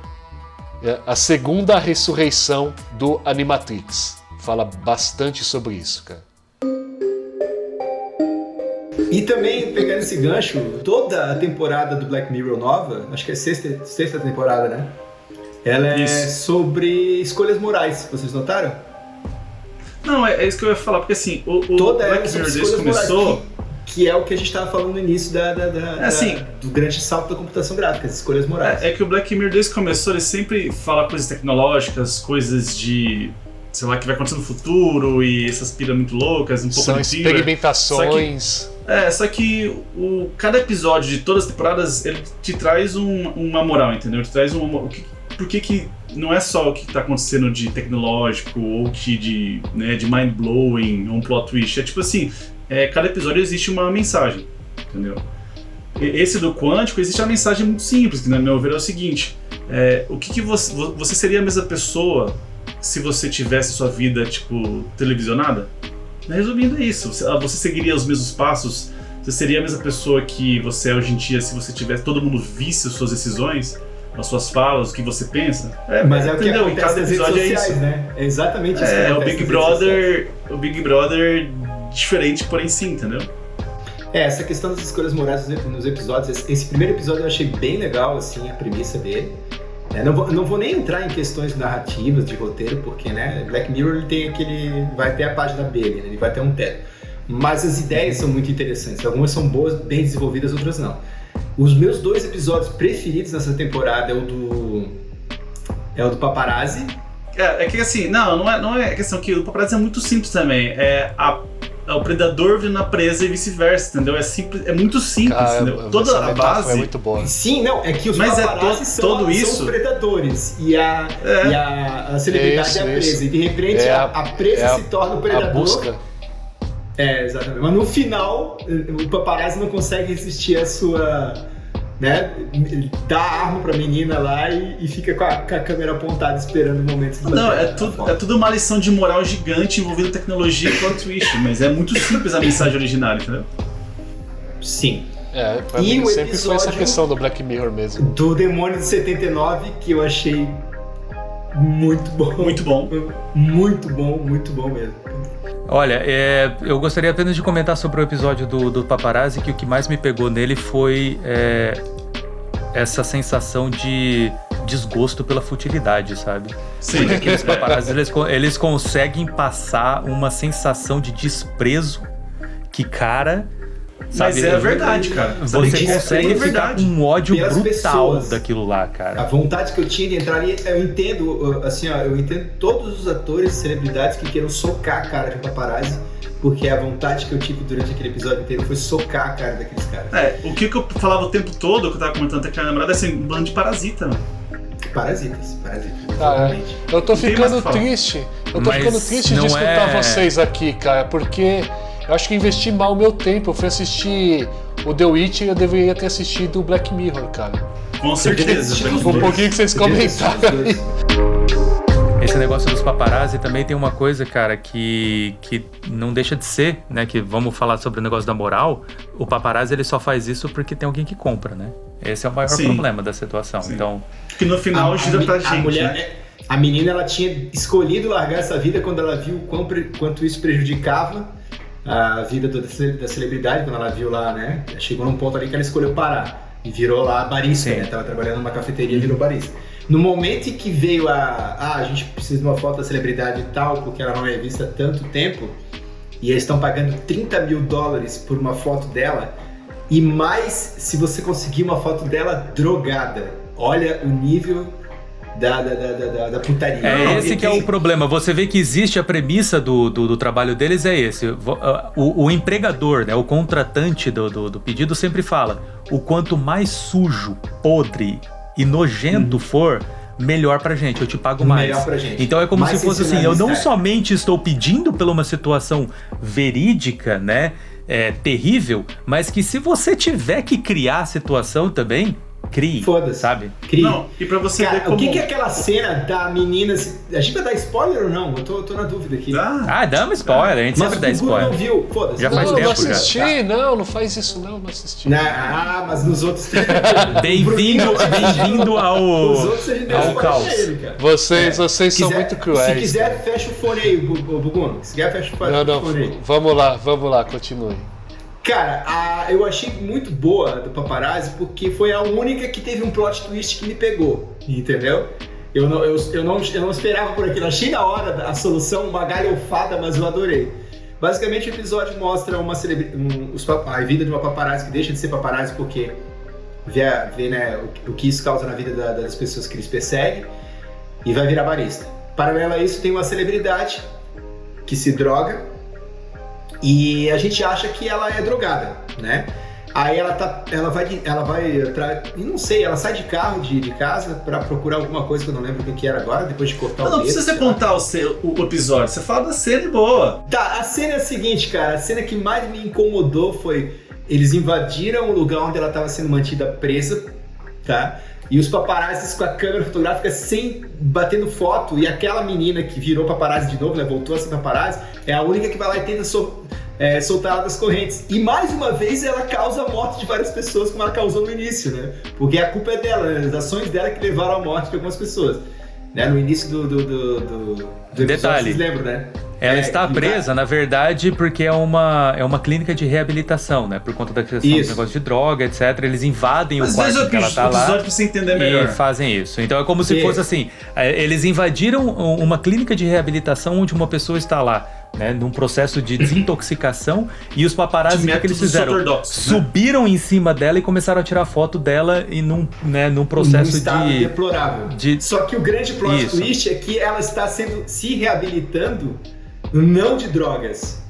é, A Segunda Ressurreição do Animatrix. Fala bastante sobre isso, cara. E também, pegando esse gancho, toda a temporada do Black Mirror nova, acho que é sexta, sexta temporada, né? Ela é Isso. sobre escolhas morais, vocês notaram? Não, é, é isso que eu ia falar, porque assim, o, o Toda Black são Mirror desde começou. morais. Que, é o que a gente estava falando no início da, da- da- da- assim. do grande salto da computação gráfica, as escolhas morais. É, é que o Black Mirror desde que começou, ele sempre fala coisas tecnológicas, coisas de. sei lá, que vai acontecer no futuro e essas piras muito loucas, um pouco São de thriller. experimentações. É, só que o, cada episódio de todas as temporadas, ele te traz um- uma moral, entendeu? Ele te traz uma. O que, por que que não é só o que tá acontecendo de tecnológico ou que de, né, de mind-blowing ou um plot twist. É tipo assim, é, cada episódio existe uma mensagem, entendeu? E- Esse do quântico existe uma mensagem muito simples, que na meu ver é o seguinte: é, o que, que você, vo- você seria a mesma pessoa se você tivesse sua vida tipo televisionada? Resumindo, é isso. Você, ah, você seguiria os mesmos passos? Você seria a mesma pessoa que você é hoje em dia se você tivesse todo mundo visse as suas decisões, as suas falas, o que você pensa? É, Mas é o que entendeu? E acontece cada nas redes episódio é sociais, isso. né? É exatamente isso. que É, o Big. Brother, o Big Brother diferente, porém sim, entendeu? É, essa questão das escolhas morais nos- episódios, esse- esse primeiro episódio eu achei bem legal, assim, a premissa dele. É, não, vou, não vou nem entrar em questões narrativas, de roteiro, porque, né, Black Mirror ele tem aquele... vai ter a página B né, ele vai ter um teto. Mas as ideias são muito interessantes, algumas são boas, bem desenvolvidas, outras não. Os meus dois episódios preferidos nessa temporada é o do... é o do Paparazzi, É, é que assim, não, não é, não é questão que o paparazzi é muito simples também. É a é o predador vindo na presa e vice-versa, entendeu? É simples, é muito simples, Cara, entendeu? Toda a metáfora base. é muito boa. Sim, não, é que os Mas é paparazzi to- são, todo são isso? os predadores e a, É. e a, a celebridade Isso, é a presa. isso. E de repente É a, a- a presa é a- se torna o A predador. busca. É, exatamente. Mas no final, o paparazzi não consegue resistir à sua. Né? Dá a arma pra menina lá e, e fica com a, com a câmera apontada esperando o momento de Não, é foto. é tudo uma lição de moral gigante envolvendo tecnologia e plot twist, mas é muito simples a mensagem original, entendeu? Sim. É, pra E mim o sempre foi essa questão do Black Mirror mesmo. Do Demônio de 79, que eu achei muito bom. Muito bom. Muito bom, muito bom mesmo. Olha, é, eu gostaria apenas de comentar sobre o episódio do, do Paparazzi, que o que mais me pegou nele foi é, essa sensação de desgosto pela futilidade, sabe? Sim. Porque aqueles [laughs] paparazzi, eles, eles conseguem passar uma sensação de desprezo que, cara... Mas sabe, é verdade, cara. Sabe Você que é consegue ficar verdade. com um ódio Pelas brutal pessoas. daquilo lá, A cara. vontade que eu tinha de entrar ali, eu entendo, assim, ó, eu entendo todos os atores e celebridades que queiram socar a cara de um paparazzi, porque a vontade que eu tive durante aquele episódio inteiro foi socar a cara daqueles caras. É, o que que eu falava o tempo todo, que eu tava comentando até com a minha namorada, é assim, um bando de parasita, mano. Parasitas, parasitas, Ah, é. exatamente. Eu tô ficando que triste. Eu tô Mas ficando triste de escutar é- vocês aqui, cara, porque eu acho que investi mal o meu tempo. Eu fui assistir o The Witch e eu deveria ter assistido o Black Mirror, cara. Com certeza. Assistir Um pouquinho que vocês comentaram. [laughs] Esse negócio dos paparazzi também tem uma coisa, cara, que, que não deixa de ser, né? Que vamos falar sobre o negócio da moral. O paparazzi ele só faz isso porque tem alguém que compra, né? Esse é o maior Sim. problema da situação. Sim. Então, Que no final A- gira a, pra mi- gente, a mulher, né? é, a menina, ela tinha escolhido largar essa vida quando ela viu quanto isso prejudicava a vida do- da ce- da celebridade, quando ela viu lá, né? Chegou num ponto ali que ela escolheu parar. E virou lá barista, Sim. né? Tava trabalhando numa cafeteria e virou barista. No momento em que veio a. Ah, a gente precisa de uma foto da celebridade e tal, porque ela não é vista há tanto tempo, e eles estão pagando 30 mil dólares por uma foto dela, e mais se você conseguir uma foto dela drogada. Olha o nível da, da, da, da- da, putaria. é esse que é o problema. Você vê que existe a premissa do, do, do trabalho deles é esse. Ah, O, o empregador, né, o contratante do, do, do pedido sempre fala: o quanto mais sujo, podre e nojento for, melhor pra gente. Eu te pago mais. Melhor pra gente. Então é como Mais se fosse assim, eu não somente estou pedindo por uma situação verídica, né, é, terrível, mas que se você tiver que criar a situação também, crie, Foda-se. sabe? Cria. Não, e pra você ver Cara, como... o que, que é aquela cena da menina. se- A gente vai dar spoiler ou não? Eu tô, tô na dúvida aqui. Ah, Ah, damos spoiler, a gente Mas sempre o dá Gugu não spoiler. viu. Foda-se. Já Não, faz não tempo já. assisti, não, não faz isso não, não assisti. Na- ah, mas nos outros. [laughs] Bem-vindo, bem-vindo ao, Os outros a gente deu ao spoiler caos. cara. Vocês, vocês são Quiser- muito cruéis. Se quiser, fecha o fone aí, Bu- Bu- Buguno. Se quiser, fecha o fone Não, não, fone aí. vamos lá, vamos lá, continue. Cara, a- eu achei muito boa do Paparazzi porque foi a única que teve um plot twist que me pegou, entendeu? Eu não, eu, eu não, eu não esperava por aquilo. Achei na hora a solução uma galhofada, mas eu adorei. Basicamente, o episódio mostra uma um, os a vida de uma paparazzi que deixa de ser paparazzi porque vê, vê né, o, o que isso causa na vida da- das pessoas que eles perseguem e vai virar barista. Paralelo a isso, tem uma celebridade que se droga e a gente acha que ela é drogada, né? Aí ela tá, ela vai, ela vai, tra- não sei, ela sai de carro de, de casa pra procurar alguma coisa que eu não lembro o que era agora, depois de cortar não, o não dedo. precisa você contar o, seu, o episódio, você fala da cena e boa. Tá, a cena é a seguinte, cara. A cena que mais me incomodou foi eles invadiram o lugar onde ela estava sendo mantida presa, tá? E os paparazzis com a câmera fotográfica sem batendo foto e aquela menina que virou paparazzi de novo, né? Voltou a ser paparazzi, é a única que vai lá e tenta sol- é, soltar ela das correntes. E mais uma vez ela causa a morte de várias pessoas, como ela causou no início, né? Porque a culpa é dela, né? as ações dela que levaram à morte de algumas pessoas. Né? No início do, do, do, do, do episódio, Detalhe. vocês lembram, né? Ela É, está presa, na verdade, porque é uma, é uma clínica de reabilitação, né? Por conta da questão do Isso. negócio de droga, etc. Eles invadem Mas o quarto o que ela tá o lá. pra você entender melhor. E fazem isso. Então é como se Isso. fosse assim: eh, eles invadiram um- uma clínica de reabilitação onde uma pessoa está lá, né? Num processo de desintoxicação. e os paparazzi, o que, que eles fizeram? né? Subiram em cima dela e começaram a tirar foto dela e num, né, num processo de. deplorável. de- Só que o grande plot Isso. twist é que ela está sendo se reabilitando não de drogas,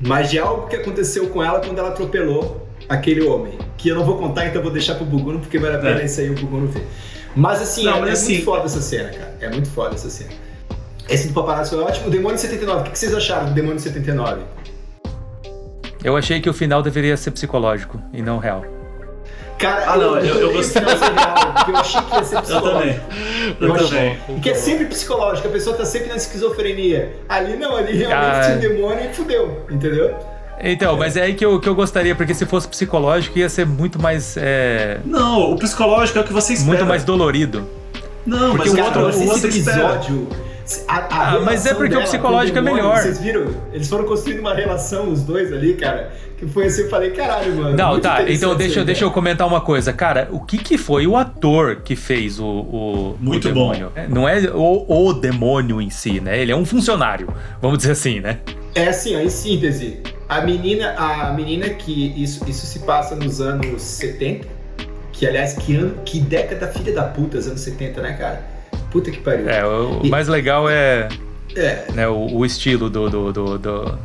mas de algo que aconteceu com ela quando ela atropelou aquele homem. Que eu não vou contar, então vou deixar pro Buguno, porque vale a pena É. isso aí o Buguno ver. Mas assim, Não, é, mas é assim- muito foda essa cena, cara. É muito foda essa cena. Esse do paparazzo foi ótimo. O Demônio 79, o que vocês acharam do Demônio 79? Eu achei que o final deveria ser psicológico e não real. Cara, Ah, não, eu- eu adorei gostei. eu achei que ia ser Eu psicológico. também. Eu Eu achei. também. E que é sempre psicológico, a pessoa tá sempre na esquizofrenia. Ali não, ali realmente Ah, tinha demônio e fudeu, entendeu? Então, mas é aí que eu, que eu gostaria, porque se fosse psicológico ia ser muito mais. é, Não, o psicológico é o que você espera. muito mais dolorido. Não, Porque mas o outro- o esse outro espera. episódio. A- a Ah, mas é porque o psicológico é melhor. Vocês viram? Eles foram construindo uma relação, os dois ali, cara, que foi assim, eu falei, caralho, mano. Não, tá, então deixa, deixa eu comentar uma coisa. Cara, o que que foi o ator que fez o, o, Muito o bom. demônio? É, Não é o, o demônio em si, né? Ele é um funcionário, vamos dizer assim, né? É assim, ó, em síntese, a menina, a menina que isso, isso se passa nos anos 70, que aliás, que ano, que década filha da puta, os anos 70, né, cara? Puta que pariu. É, o, E- mais legal é É, né, o, o estilo do, do, do, do,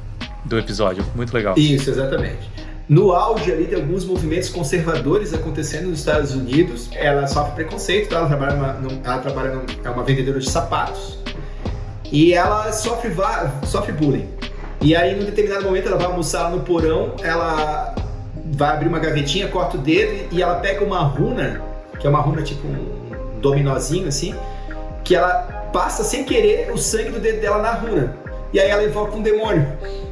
do episódio. Muito legal. Isso, exatamente. No auge ali tem alguns movimentos conservadores acontecendo nos Estados Unidos. Ela sofre preconceito, tá? ela trabalha, num- ela trabalha é uma vendedora de sapatos e ela sofre, sofre bullying. E aí, num determinado momento, ela vai almoçar no porão, ela vai abrir uma gavetinha, corta o dedo e ela pega uma runa, que é uma runa tipo um dominozinho assim, que ela passa sem querer o sangue do dedo dela na runa. E aí ela evoca um demônio.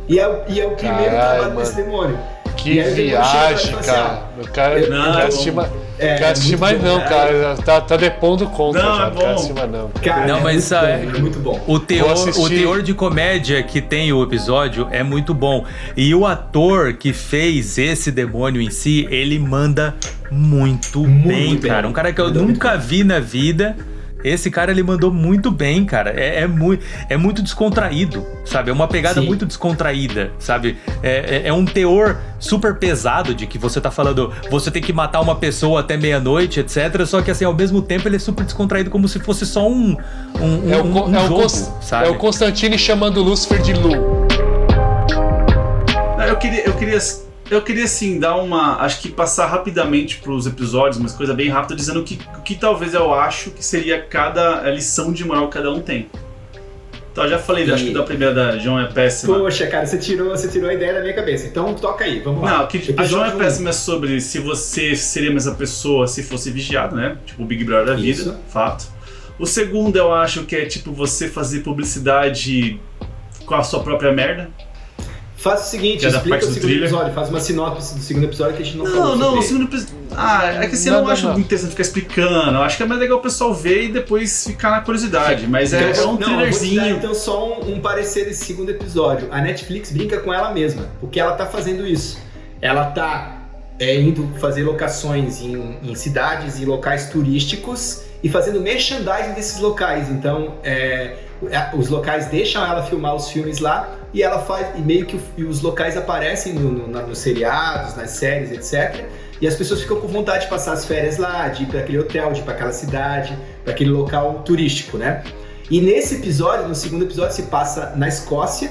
E é, o- e é o primeiro Caralho, trabalho desse mano. demônio. Que E aí o demônio chega pra viagem, ela e fala cara. assim, Eu Não, não é quero bom. assistir mais, É, quero assistir muito mais bom, não, é. cara. Tá, tá depondo contra Não, já. é Não quero bom. assistir mais não. Cara, Não, é mas muito isso bom, é- é muito bom. O teor, o teor de comédia que tem o episódio é muito bom. E o ator que fez esse demônio em si, ele manda muito, Muito bem, bem. cara. Um cara que eu muito nunca vi na vida. Esse cara ele mandou muito bem, cara. É, é, muito, é muito descontraído, sabe? É uma pegada Sim. muito descontraída, sabe? É, é, é um teor super pesado de que você tá falando, você tem que matar uma pessoa até meia-noite, etc. Só que assim, ao mesmo tempo, ele é super descontraído, como se fosse só um, um, um, É o, um Con- é, o jogo, Cons- sabe? é o Constantine chamando o Lúcifer de Lu. Eu queria, eu queria, eu queria assim dar uma, acho que passar rapidamente pros episódios, mas coisa bem rápida, dizendo o que, que talvez eu acho que seria cada lição de moral que cada um tem. Então eu já falei, E- acho que da primeira da João é péssima. Poxa, cara, você tirou, você tirou a ideia da minha cabeça. Então toca aí, vamos lá. Não, que a João é péssima é sobre se você seria a mesma pessoa se fosse vigiado, né? Tipo o Big Brother da vida, Isso. fato. O segundo eu acho que é tipo você fazer publicidade com a sua própria merda. Faz o seguinte, é explica o do segundo thriller. episódio, faz uma sinopse do segundo episódio que a gente não, Não, não, o segundo episódio. Ah, é que assim, eu Não, não, não, acho não. interessante ficar explicando. Eu acho que é mais legal o pessoal ver e depois ficar na curiosidade. Mas é, Então, é um não, dar, thrillerzinho. então só um, um parecer desse segundo episódio. A Netflix brinca com ela mesma, porque ela tá fazendo isso. Ela tá é, indo fazer locações em, em cidades e locais turísticos e fazendo merchandising desses locais. Então, é, os locais deixam ela filmar os filmes lá e ela faz e meio que e os locais aparecem no, no- nos seriados, nas séries, etc. E as pessoas ficam com vontade de passar as férias lá, de ir para aquele hotel, de ir para aquela cidade, para aquele local turístico, né? E nesse episódio, no segundo episódio, se passa na Escócia,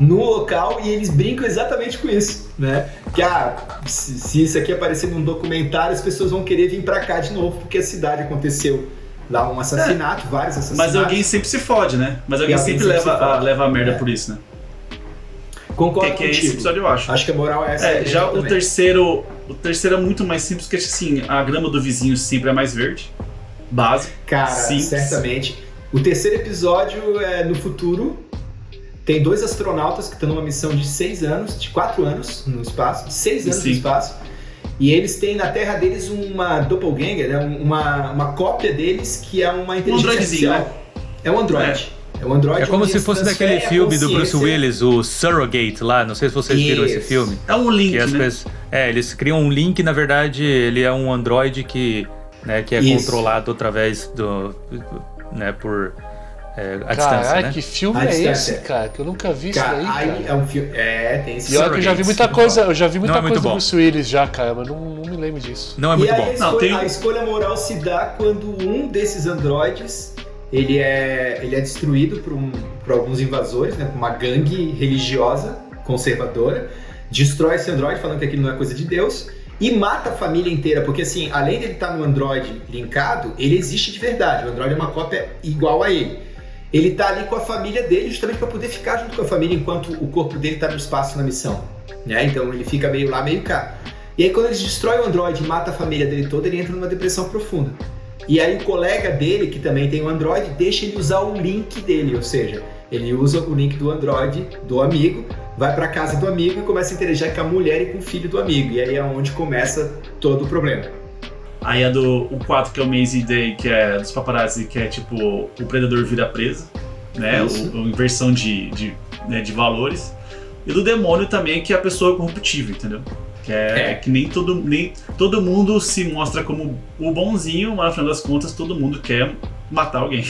no local, e eles brincam exatamente com isso, né? Que ah, se, se isso aqui aparecer num documentário, as pessoas vão querer vir pra cá de novo, porque a cidade aconteceu lá um assassinato, vários assassinatos. Mas alguém sempre se fode, né? Mas alguém alguém sempre, sempre leva, a, leva a merda É. por isso, né? Concordo Que, que é esse episódio, eu acho. Acho que a moral é essa. É, já o também. terceiro. O terceiro é muito mais simples, porque assim, a grama do vizinho sempre é mais verde. Básico. Cara, Simples. certamente. O terceiro episódio é no futuro. Tem dois astronautas que estão numa missão de seis anos, de quatro anos no espaço, de seis anos Sim. no espaço. E eles têm na Terra deles uma doppelganger, né? uma, uma cópia deles que é uma inteligência androidezinho, artificial. É um android. É, um android. É como se fosse daquele filme do Bruce Willis, o Surrogate lá. Não sei se vocês viram esse Isso. filme. É um link, né? pessoas- é, eles criam um link, na verdade, ele é um android que, né, que é Isso. controlado através do. né, por. É, a Caralho, né? que filme A é distância. esse, cara? Que eu nunca vi isso Cara, aí, aí cara. é um filme. É, tem esse E olha que eu já vi muita coisa, eu já vi muita é muito coisa do bom. Bruce Willis já, cara, mas não, não me lembro disso. Não é e muito aí bom. A, escolha, Não, tem- a escolha moral se dá quando um desses androides ele é, ele é destruído por, um, por alguns invasores, né, por uma gangue religiosa. conservadora, destrói esse androide falando que aquilo não é coisa de Deus e mata a família inteira, porque assim, além dele estar no Android linkado, ele existe de verdade. O Android é uma cópia igual a ele. Ele tá ali com a família dele justamente para poder ficar junto com a família enquanto o corpo dele tá no espaço na missão, né? Então ele fica meio lá, meio cá. E aí quando eles destroem o Android e mata a família dele toda, ele entra numa depressão profunda. E aí o colega dele, que também tem um Android, deixa ele usar o link dele, ou seja, ele usa o link do Android do amigo, vai para casa do amigo e começa a interagir com a mulher e com o filho do amigo. E aí é onde começa todo o problema. Aí a do o 4, que é o Maze Day, que é dos paparazzi, que é tipo o predador vira presa, né? Isso. O, a inversão de, de, né, de valores. E do demônio também, que é a pessoa corruptível, entendeu? Que é, É. que nem todo, nem todo mundo se mostra como o bonzinho, mas no final das contas todo mundo quer matar alguém.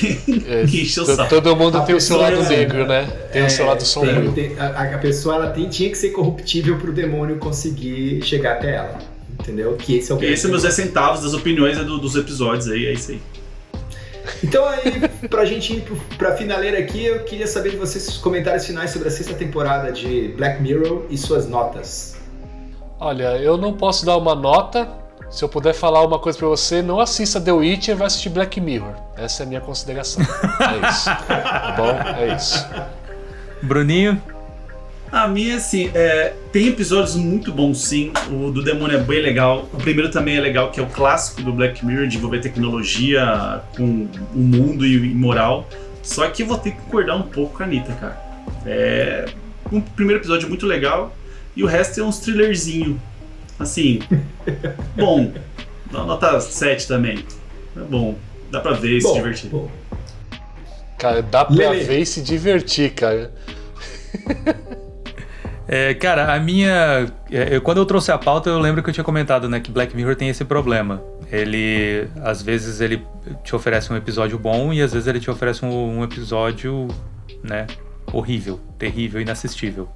É, [laughs] que enche o saco. todo mundo A tem o seu lado é- negro, né? Tem o seu lado sombrio. Tem- tem- a, a pessoa ela tem- tinha que ser corruptível pro demônio conseguir chegar até ela. Entendeu? Que esse é o E esse é meus 10 centavos das opiniões né, do- dos episódios aí, é isso aí. Então aí, pra gente ir pro, pra finaleira aqui, eu queria saber de vocês os comentários finais sobre a sexta temporada de Black Mirror e suas notas. Olha, eu não posso dar uma nota. Se eu puder falar uma coisa pra você, não assista The Witcher, vai assistir Black Mirror. Essa é a minha consideração. É isso. [laughs] Tá bom? É isso. Bruninho, A minha, assim, é, tem episódios muito bons, sim. O do Demônio é bem legal. O primeiro também é legal, que é o clássico do Black Mirror, de envolver tecnologia com o mundo e e moral. Só que eu vou ter que concordar um pouco com a Anitta, cara. É. Um primeiro episódio muito legal. E o resto é uns thrillerzinho. Assim. [laughs] bom. Dá Nota 7 também. É bom. Dá pra ver e se divertir. bom. Cara, dá pra ver e se divertir, cara. [laughs] É, cara, a minha. é, eu- quando eu trouxe a pauta, eu lembro que eu tinha comentado, né, que Black Mirror tem esse problema. Ele. Às vezes ele te oferece um episódio bom e às vezes ele te oferece um, um episódio, né, horrível, terrível, inassistível.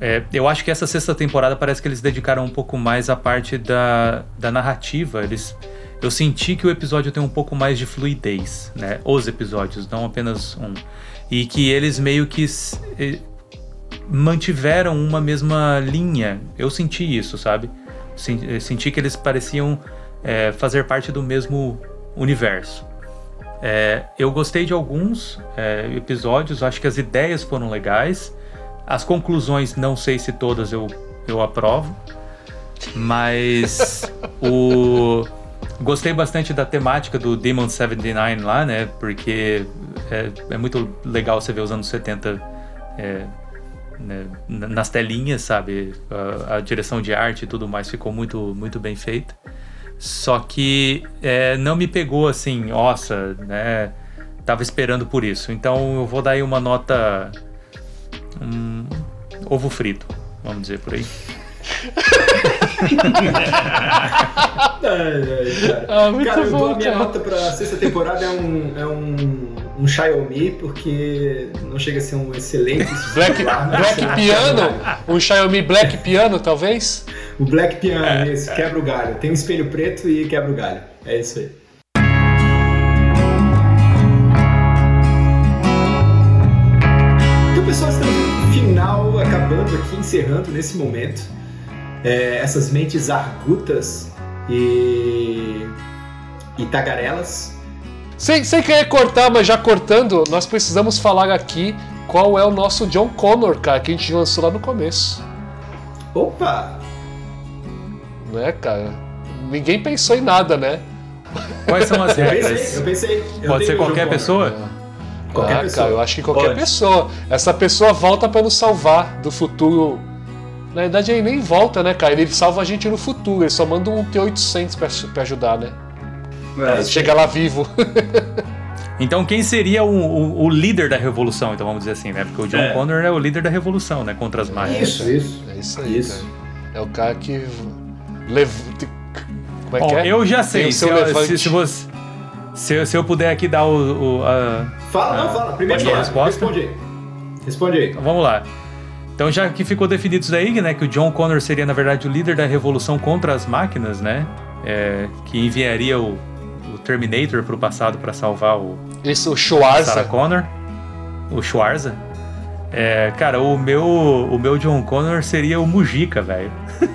É, eu acho que essa sexta temporada parece que eles dedicaram um pouco mais à parte da, da narrativa. Eles. Eu senti que o episódio tem um pouco mais de fluidez, né? Os episódios, não apenas um. E que eles meio que mantiveram uma mesma linha. Eu senti isso, sabe? Eh, Senti que eles pareciam eh, fazer parte do mesmo universo. Eh, eu gostei de alguns eh, episódios, acho que as ideias foram legais. As conclusões, não sei se todas eu, eu aprovo, mas o. Gostei bastante da temática do Demon 79 lá, né? Porque é, é muito legal você ver os anos 70 é, né, nas telinhas, sabe? A, a direção de arte e tudo mais ficou muito, muito bem feita. Só que é, não me pegou assim, nossa, né? Tava esperando por isso. Então eu vou dar aí uma nota. Um, ovo frito, vamos dizer por aí. [laughs] Ai, ai, cara. Ah, muito cara, eu dou bom, a minha cara. nota pra sexta temporada é um, é um, um Xiaomi, porque não chega a ser um excelente [laughs] Black, celular, mas Black é Piano? celular. Um Xiaomi Black Piano, talvez? O Black Piano, esse, quebra o galho. Tem um espelho preto e quebra o galho. É isso aí. Então, pessoal, estamos no final, acabando aqui, encerrando nesse momento. É, essas mentes argutas e, e tagarelas. Sem, sem querer cortar, mas já cortando, nós precisamos falar aqui qual é o nosso John Connor, cara, que a gente lançou lá no começo. Opa! Né, cara? Ninguém pensou em nada, né? Quais são as Eu pensei, regras? eu pensei. eu Pode ser qualquer John pessoa? Qualquer ah, pessoa. cara, eu acho que qualquer Pode. pessoa. Essa pessoa volta pra nos salvar do futuro. Na verdade, ele nem volta, né, cara? Ele salva a gente no futuro. Ele só manda um T-800 pra, pra ajudar, né? É, Chega lá vivo. [laughs] Então quem seria o, o- o líder da revolução, então vamos dizer assim, né? Porque o John É. Connor é o líder da revolução, né? Contra as máquinas. Isso, isso. É isso aí, Isso. cara. É o cara que. Lev... Como é Bom, que é? eu já sei, se, eu- se, se você... Se, eu- se eu puder aqui dar o... o- a- Fala, não, Ah, fala. Primeiro pode a resposta? Responde aí. Responde aí. Então, vamos lá. Então já que ficou definido isso daí, né? Que o John Connor seria, na verdade, o líder da revolução contra as máquinas, né? é, que enviaria o Terminator pro passado para salvar o Esse, o Sarah Schwarza. Connor, o Schwarza. É, cara, o meu, o meu John Connor seria o Mujica, velho. [laughs]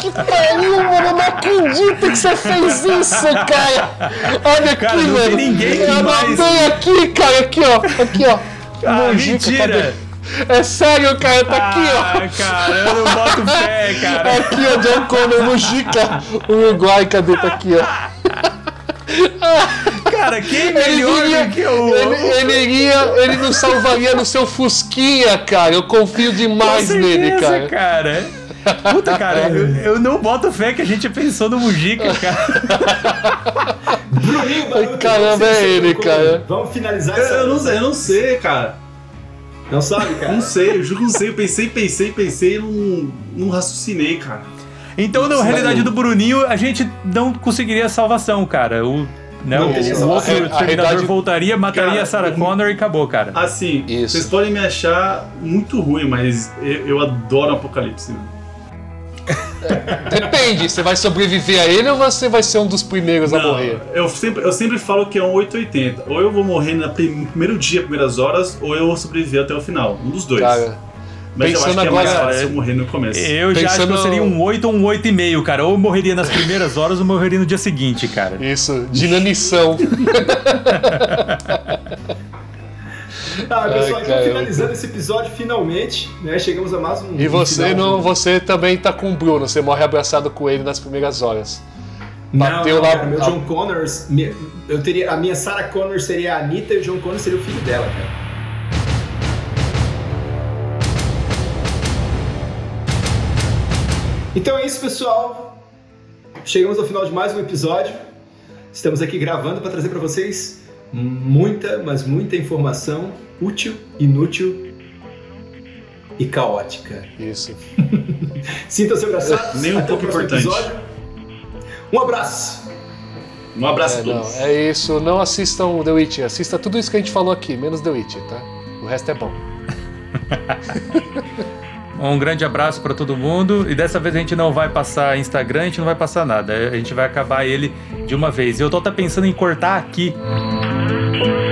Que pariu, mano, eu não acredito que você fez isso, cara. Olha aqui, Cara, não mano. tem ninguém eu mais- aqui, cara, aqui, ó. Aqui, ó. Ah, Mujica, mentira! cadê? É sério, cara, tá aqui, ó. Ah, cara, eu não boto fé, cara. [laughs] Aqui, ó, John Connor, Mujica, Uruguai, cadê? Tá aqui, ó. Cara, quem melhor iria, do que o. ele, ele iria, ele não salvaria no seu Fusquinha, cara. Eu confio Com demais nele, certeza, cara. cara. Puta, cara, eu, eu não boto fé que a gente pensou no Mujica, cara. Bruninho caramba, é ele, cara. Vamos finalizar Eu, essa. eu não sei, eu não sei, cara. Não sabe, cara? Não sei, eu juro que não sei. Eu pensei, pensei, pensei e não, não raciocinei, cara. Então, na Isso, realidade do Bruninho, a gente não conseguiria salvação, cara. O, né, Não o, o outro A- a realidade- voltaria, mataria Cara, a Sarah o- Connor e acabou, cara. Assim, Isso. vocês podem me achar muito ruim, mas eu, eu adoro Apocalipse. né? [laughs] Depende, você vai sobreviver a ele ou você vai ser um dos primeiros a Não, morrer? eu sempre, eu sempre falo que é um 880. Ou eu vou morrer no primeiro dia, primeiras horas, ou eu vou sobreviver até o final. Um dos dois. Cara, Mas eu acho pensando que é mais agora- fácil eu morrer no começo. Eu já acho que eu Pensando- seria um 8 ou um 8,5, cara. Ou eu morreria nas primeiras horas ou morreria no dia seguinte, cara. isso, dinamição. [laughs] [laughs] Ah, pessoal, então finalizando esse episódio, finalmente, né? Chegamos a mais um. E você final não, você também tá com o Bruno, você morre abraçado com ele nas primeiras horas. Não, bateu não, lá- cara, meu a- John Connors. Eu teria, a minha Sarah Connor seria a Anitta e o John Connor seria o filho dela, cara. Então é isso, pessoal. Chegamos ao final de mais um episódio. Estamos aqui gravando para trazer para vocês muita, mas muita informação útil, inútil e caótica. Isso. [laughs] Sintam-se abraçados. Nem um pouco importante. episódio. Um abraço. Um abraço É, a não, todos. é isso, não assistam The Witcher, assista tudo isso que a gente falou aqui, menos The Witcher, tá? O resto é bom. [laughs] Um grande abraço pra todo mundo. E dessa vez a gente não vai passar Instagram, a gente não vai passar nada. A gente vai acabar ele de uma vez. Eu tô até pensando em cortar aqui Peace.